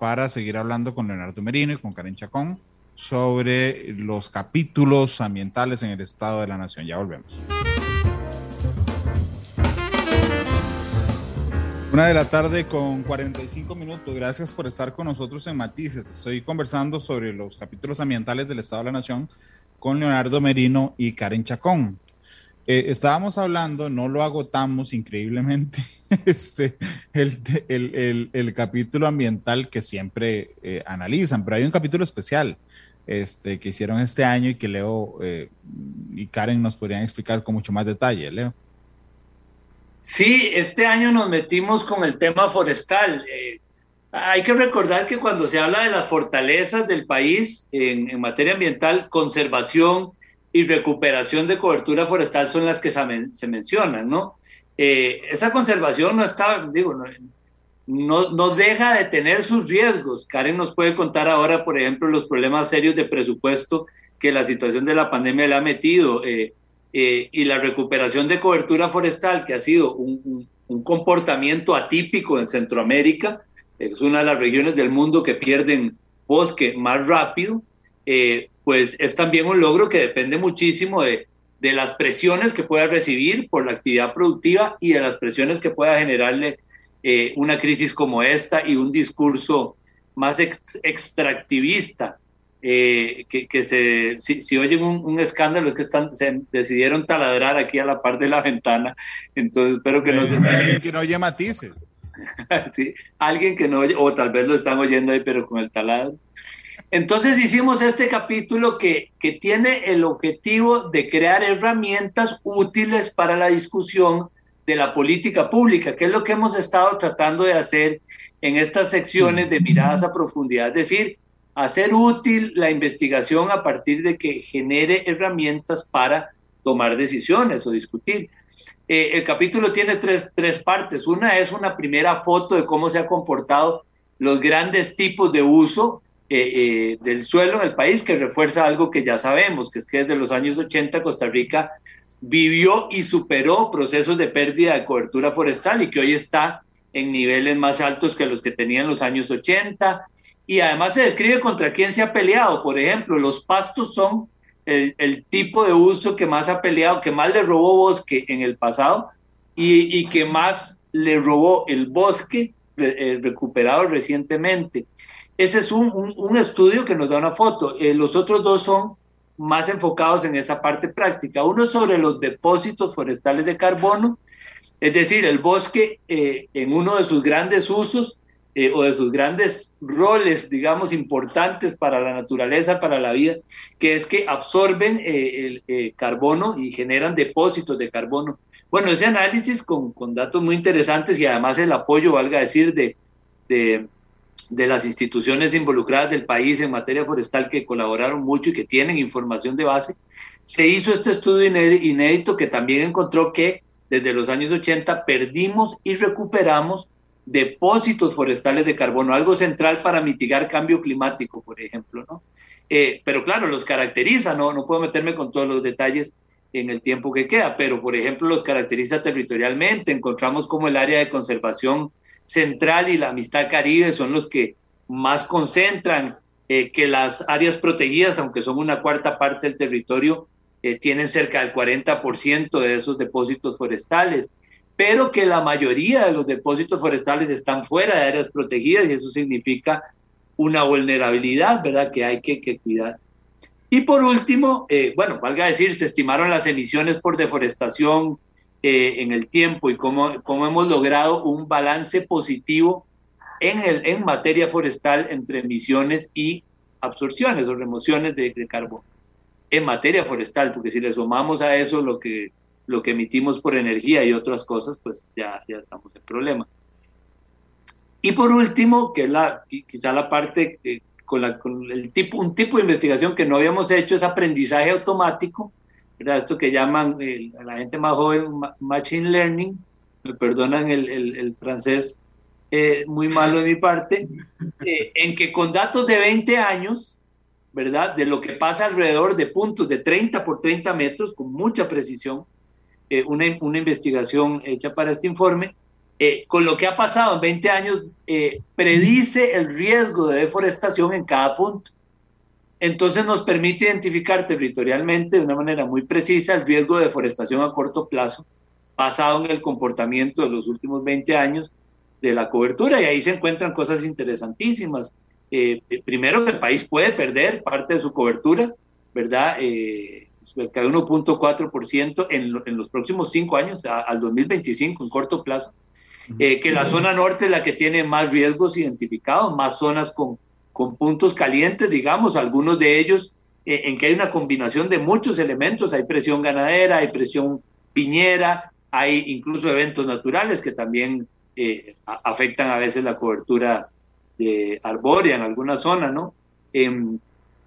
para seguir hablando con Leonardo Merino y con Karen Chacón sobre los capítulos ambientales en el Estado de la Nación. Ya volvemos. Una de la tarde con 45 minutos. Gracias por estar con nosotros en Matices. Estoy conversando sobre los capítulos ambientales del Estado de la Nación con Leonardo Merino y Karen Chacón. Eh, estábamos hablando, no lo agotamos increíblemente, [laughs] este, el, el, el, capítulo ambiental que siempre eh, analizan, pero hay un capítulo especial este, que hicieron este año y que Leo eh, y Karen nos podrían explicar con mucho más detalle. Leo. Sí, este año nos metimos con el tema forestal. hay que recordar que cuando se habla de las fortalezas del país en, en materia ambiental, conservación, y recuperación de cobertura forestal son las que se, mencionan, ¿no? Eh, esa conservación no está, digo, no, no, deja de tener sus riesgos. Karen nos puede contar ahora, por ejemplo, los problemas serios de presupuesto que la situación de la pandemia le ha metido eh, eh, y la recuperación de cobertura forestal, que ha sido un, un, comportamiento atípico en Centroamérica, es una de las regiones del mundo que pierden bosque más rápido pues es también un logro que depende muchísimo de, las presiones que pueda recibir por la actividad productiva y de las presiones que pueda generarle eh, una crisis como esta y un discurso más extractivista. Eh, que, se, si, oyen un, escándalo es que están, se decidieron taladrar aquí a la par de la ventana, entonces espero que no se Alguien que no oye matices. [laughs] sí, alguien que no oye, o tal vez lo están oyendo ahí, pero con el taladro. Entonces hicimos este capítulo que, que tiene el objetivo de crear herramientas útiles para la discusión de la política pública, que es lo que hemos estado tratando de hacer en estas secciones de miradas a profundidad, es decir, hacer útil la investigación a partir de que genere herramientas para tomar decisiones o discutir. Eh, el capítulo tiene tres, tres partes. Una es una primera foto de cómo se ha comportado los grandes tipos de uso eh, eh, del suelo en el país que refuerza algo que ya sabemos, que es que desde los años 80 Costa Rica vivió y superó procesos de pérdida de cobertura forestal y que hoy está en niveles más altos que los que tenía en los años 80. Y además se describe contra quién se ha peleado. Por ejemplo, los pastos son el, tipo de uso que más ha peleado, que más le robó bosque en el pasado y, que más le robó el bosque eh, recuperado recientemente. Ese es un, estudio que nos da una foto. Eh, los otros dos son más enfocados en esa parte práctica. Uno sobre los depósitos forestales de carbono, es decir, el bosque eh, en uno de sus grandes usos eh, o de sus grandes roles, digamos, importantes para la naturaleza, para la vida, que es que absorben el carbono y generan depósitos de carbono. Bueno, ese análisis con, con, datos muy interesantes y además el apoyo, valga decir, de, de de las instituciones involucradas del país en materia forestal que colaboraron mucho y que tienen información de base, se hizo este estudio inédito que también encontró que desde los años 80 perdimos y recuperamos depósitos forestales de carbono, algo central para mitigar cambio climático, por ejemplo, ¿no? Eh, pero claro, los caracteriza, ¿no? no puedo meterme con todos los detalles en el tiempo que queda, pero por ejemplo los caracteriza territorialmente, encontramos como el área de conservación Central y la Amistad Caribe son los que más concentran eh, que las áreas protegidas, aunque son una cuarta parte del territorio, eh, tienen cerca del 40% de esos depósitos forestales, pero que la mayoría de los depósitos forestales están fuera de áreas protegidas y eso significa una vulnerabilidad, ¿verdad?, que hay que, cuidar. Y por último, eh, bueno, valga decir, se estimaron las emisiones por deforestación eh, en el tiempo y cómo, cómo, hemos logrado un balance positivo en, el, en materia forestal entre emisiones y absorciones o remociones de, carbono. En materia forestal, porque si le sumamos a eso lo que, lo que emitimos por energía y otras cosas, pues ya, ya estamos en problema. Y por último, que es la, quizá la parte eh, con, la, con el tipo, un tipo de investigación que no habíamos hecho, es aprendizaje automático, esto que llaman a la gente más joven Machine Learning, me perdonan el, el, francés eh, muy malo de mi parte, eh, en que con datos de 20 años, ¿verdad? De lo que pasa alrededor de puntos de 30 por 30 metros, con mucha precisión, eh, una, una, investigación hecha para este informe, con lo que ha pasado en 20 años, predice el riesgo de deforestación en cada punto. entonces nos permite identificar territorialmente de una manera muy precisa el riesgo de deforestación a corto plazo basado en el comportamiento de los últimos 20 años de la cobertura y ahí se encuentran cosas interesantísimas. Eh, primero que el país puede perder parte de su cobertura, ¿verdad? Eh, cerca de 1.4% en, en, los próximos cinco años, al 2025, en corto plazo. Eh, que la zona norte es la que tiene más riesgos identificados, más zonas con, con puntos calientes, digamos, algunos de ellos eh, en que hay una combinación de muchos elementos, hay presión ganadera, hay presión piñera, hay incluso eventos naturales que también eh, afectan a veces la cobertura de arbórea en alguna zona, ¿no?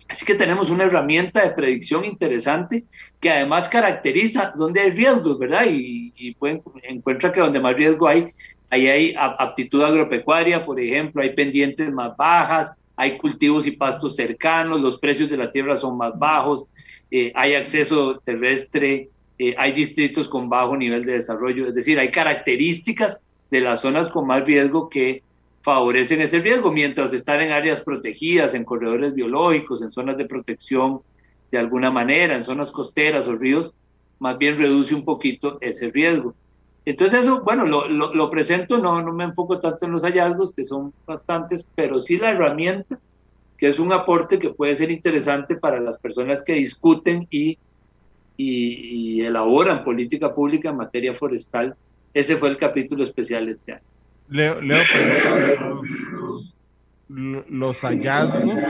Así que tenemos una herramienta de predicción interesante que además caracteriza donde hay riesgos, ¿verdad? Y, y pueden, encuentra que donde más riesgo hay, ahí hay aptitud agropecuaria, por ejemplo, hay pendientes más bajas, hay cultivos y pastos cercanos, los precios de la tierra son más bajos, eh, hay acceso terrestre, eh, hay distritos con bajo nivel de desarrollo, es decir, hay características de las zonas con más riesgo que favorecen ese riesgo, mientras están en áreas protegidas, en corredores biológicos, en zonas de protección de alguna manera, en zonas costeras o ríos, más bien reduce un poquito ese riesgo. Entonces eso, bueno, lo, presento, no, no me enfoco tanto en los hallazgos, que son bastantes, pero sí la herramienta, que es un aporte que puede ser interesante para las personas que discuten y, y, elaboran política pública en materia forestal. Ese fue el capítulo especial este año. Leo, Leo los, los hallazgos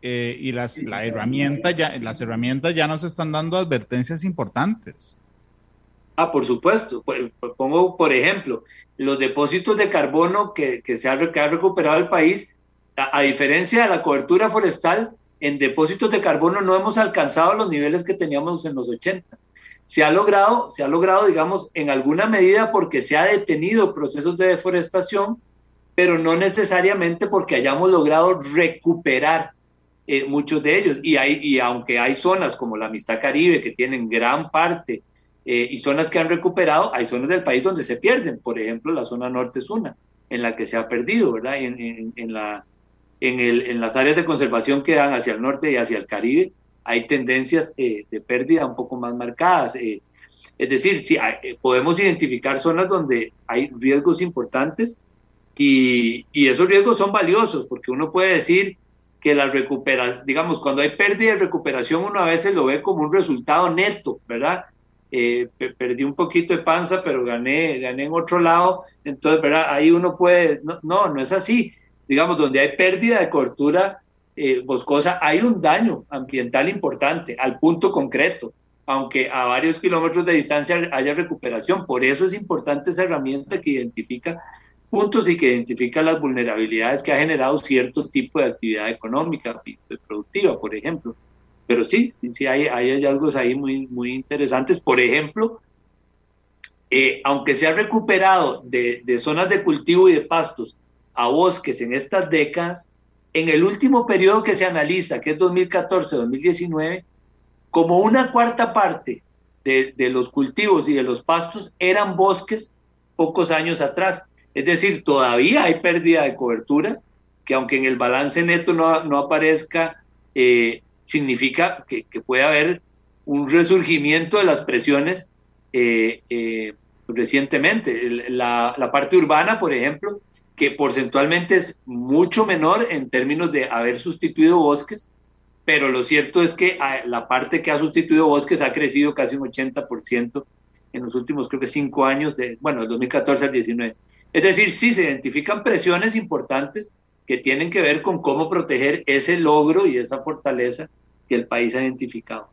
eh, y las, la herramienta ya, las herramientas ya nos están dando advertencias importantes. Ah, por supuesto. Pues, pues, pongo, por ejemplo, los depósitos de carbono que, que se ha, recuperado el país, a, diferencia de la cobertura forestal, en depósitos de carbono no hemos alcanzado los niveles que teníamos en los 80. Se ha logrado, se ha logrado, digamos, en alguna medida porque se ha detenido procesos de deforestación, pero no necesariamente porque hayamos logrado recuperar eh, muchos de ellos. Y, hay, y aunque hay zonas como la Amistad Caribe que tienen gran parte eh, y zonas que han recuperado, hay zonas del país donde se pierden. Por ejemplo, la zona norte es una, en la que se ha perdido, ¿verdad? En, en, la, en, el, en las áreas de conservación que dan hacia el norte y hacia el Caribe, hay tendencias eh, de pérdida un poco más marcadas. Eh. es decir, si podemos identificar zonas donde hay riesgos importantes y, y, esos riesgos son valiosos, porque uno puede decir que la recuperación, digamos, cuando hay pérdida de recuperación, uno a veces lo ve como un resultado neto, ¿verdad? Eh, perdí un poquito de panza, pero gané, gané en otro lado. Entonces, ¿verdad? Ahí uno puede, no, no, es así. Digamos, donde hay pérdida de cobertura eh, boscosa, hay un daño ambiental importante al punto concreto, aunque a varios kilómetros de distancia haya recuperación. Por eso es importante esa herramienta que identifica puntos y que identifica las vulnerabilidades que ha generado cierto tipo de actividad económica, productiva, por ejemplo. Pero sí, sí, sí, hay, hay hallazgos ahí muy, muy interesantes. Por ejemplo, eh, aunque se ha recuperado de, de, zonas de cultivo y de pastos a bosques en estas décadas, en el último periodo que se analiza, que es 2014-2019, como una cuarta parte de, los cultivos y de los pastos eran bosques pocos años atrás. Es decir, todavía hay pérdida de cobertura, que aunque en el balance neto no, aparezca, eh, significa que, puede haber un resurgimiento de las presiones eh, eh, recientemente. La, parte urbana, por ejemplo, que porcentualmente es mucho menor en términos de haber sustituido bosques, pero lo cierto es que ah, la parte que ha sustituido bosques ha crecido casi un 80% en los últimos, creo que cinco años, de, bueno, del 2014 al 19. Es decir, sí se identifican presiones importantes que tienen que ver con cómo proteger ese logro y esa fortaleza que el país ha identificado.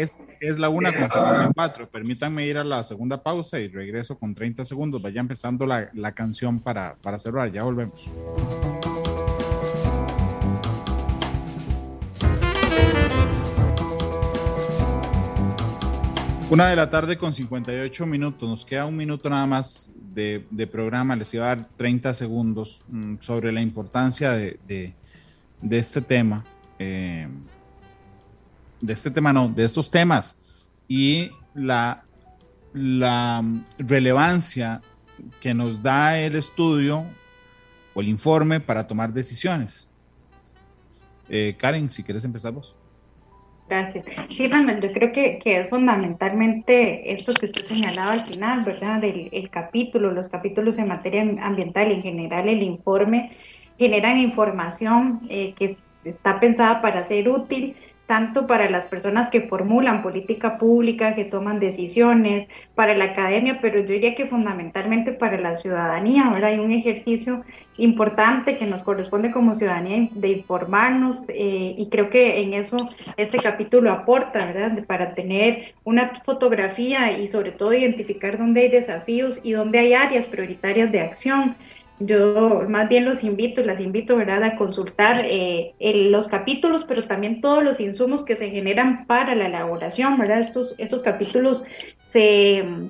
Es, es, la una con 54. Permítanme ir a la segunda pausa y regreso con 30 segundos. Vaya empezando la, la canción para, para cerrar. Ya volvemos. Una de la tarde con 58 minutos. Nos queda un minuto nada más de, de programa. Les iba a dar 30 segundos mm, sobre la importancia de, de, de este tema. Eh, de este tema, no, de estos temas y la, la relevancia que nos da el estudio o el informe para tomar decisiones. Eh, Karen, si quieres empezar vos. Gracias. Sí, Manuel, yo creo que, que, es fundamentalmente esto que usted señalaba al final, ¿verdad? Del el capítulo, los capítulos en materia ambiental, en general el informe, generan información eh, que está pensada para ser útil tanto para las personas que formulan política pública, que toman decisiones, para la academia, pero yo diría que fundamentalmente para la ciudadanía, ¿verdad? Hay un ejercicio importante que nos corresponde como ciudadanía de informarnos eh, y creo que en eso este capítulo aporta, ¿verdad? Para tener una fotografía y sobre todo identificar dónde hay desafíos y dónde hay áreas prioritarias de acción yo más bien los invito, las invito, ¿verdad?, a consultar eh, los capítulos, pero también todos los insumos que se generan para la elaboración, ¿verdad? Estos, estos capítulos se mm,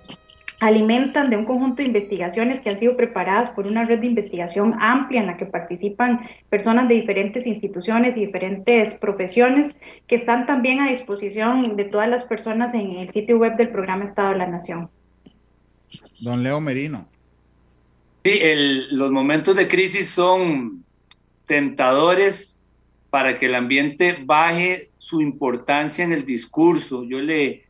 alimentan de un conjunto de investigaciones que han sido preparadas por una red de investigación amplia en la que participan personas de diferentes instituciones y diferentes profesiones que están también a disposición de todas las personas en el sitio web del programa Estado de la Nación. Don Leo Merino. Sí, los momentos de crisis son tentadores para que el ambiente baje su importancia en el discurso. Yo le,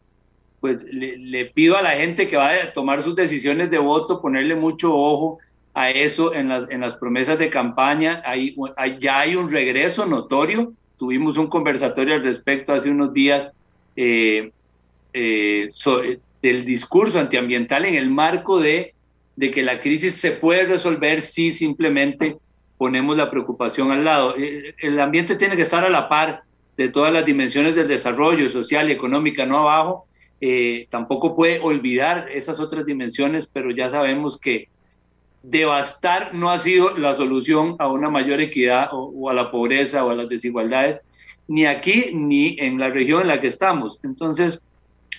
pues, le, pido a la gente que va a tomar sus decisiones de voto, ponerle mucho ojo a eso en las, en las promesas de campaña. Hay, ya hay un regreso notorio. Tuvimos un conversatorio al respecto hace unos días eh, eh, del discurso antiambiental en el marco de de que la crisis se puede resolver si simplemente ponemos la preocupación al lado. Eh, el ambiente tiene que estar a la par de todas las dimensiones del desarrollo social y económica, no abajo. Eh, tampoco puede olvidar esas otras dimensiones, pero ya sabemos que devastar no ha sido la solución a una mayor equidad o, a la pobreza o a las desigualdades, ni aquí ni en la región en la que estamos. Entonces,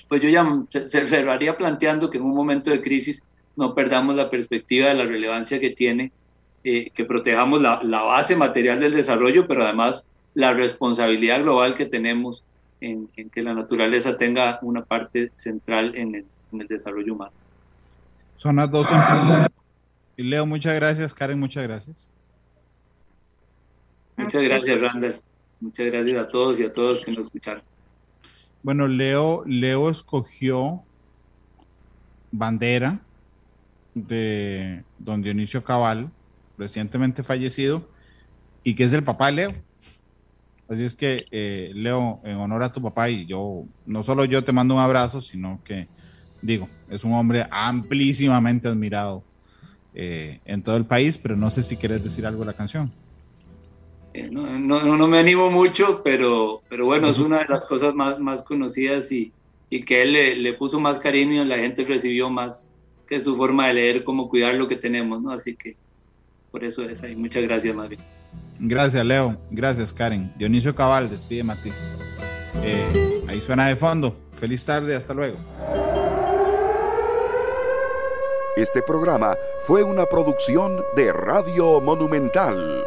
pues yo ya cerraría planteando que en un momento de crisis no perdamos la perspectiva de la relevancia que tiene, eh, que protejamos la, base material del desarrollo, pero además la responsabilidad global que tenemos en, que la naturaleza tenga una parte central en el, desarrollo humano. Son las dos. Y Leo, muchas gracias. Karen, muchas gracias. Muchas gracias, Randall. Muchas gracias a todos y a todos que nos escucharon. Bueno, Leo, Leo escogió bandera, de don Dionisio Cabal, recientemente fallecido, y que es el papá de Leo. Así es que, eh, Leo, en honor a tu papá, y yo, no solo yo te mando un abrazo, sino que, digo, es un hombre amplísimamente admirado eh, en todo el país, pero no sé si quieres decir algo de la canción. Eh, no, no, no, me animo mucho, pero, pero bueno, es una de las cosas más, más conocidas y, y que él le, le, puso más cariño y la gente recibió más, es su forma de leer cómo cuidar lo que tenemos, ¿no? Así que por eso es ahí. Muchas gracias, más Gracias, Leo. Gracias, Karen. Dionisio Cabal, despide Matices. Eh, ahí suena de fondo. Feliz tarde, hasta luego. Este programa fue una producción de Radio Monumental.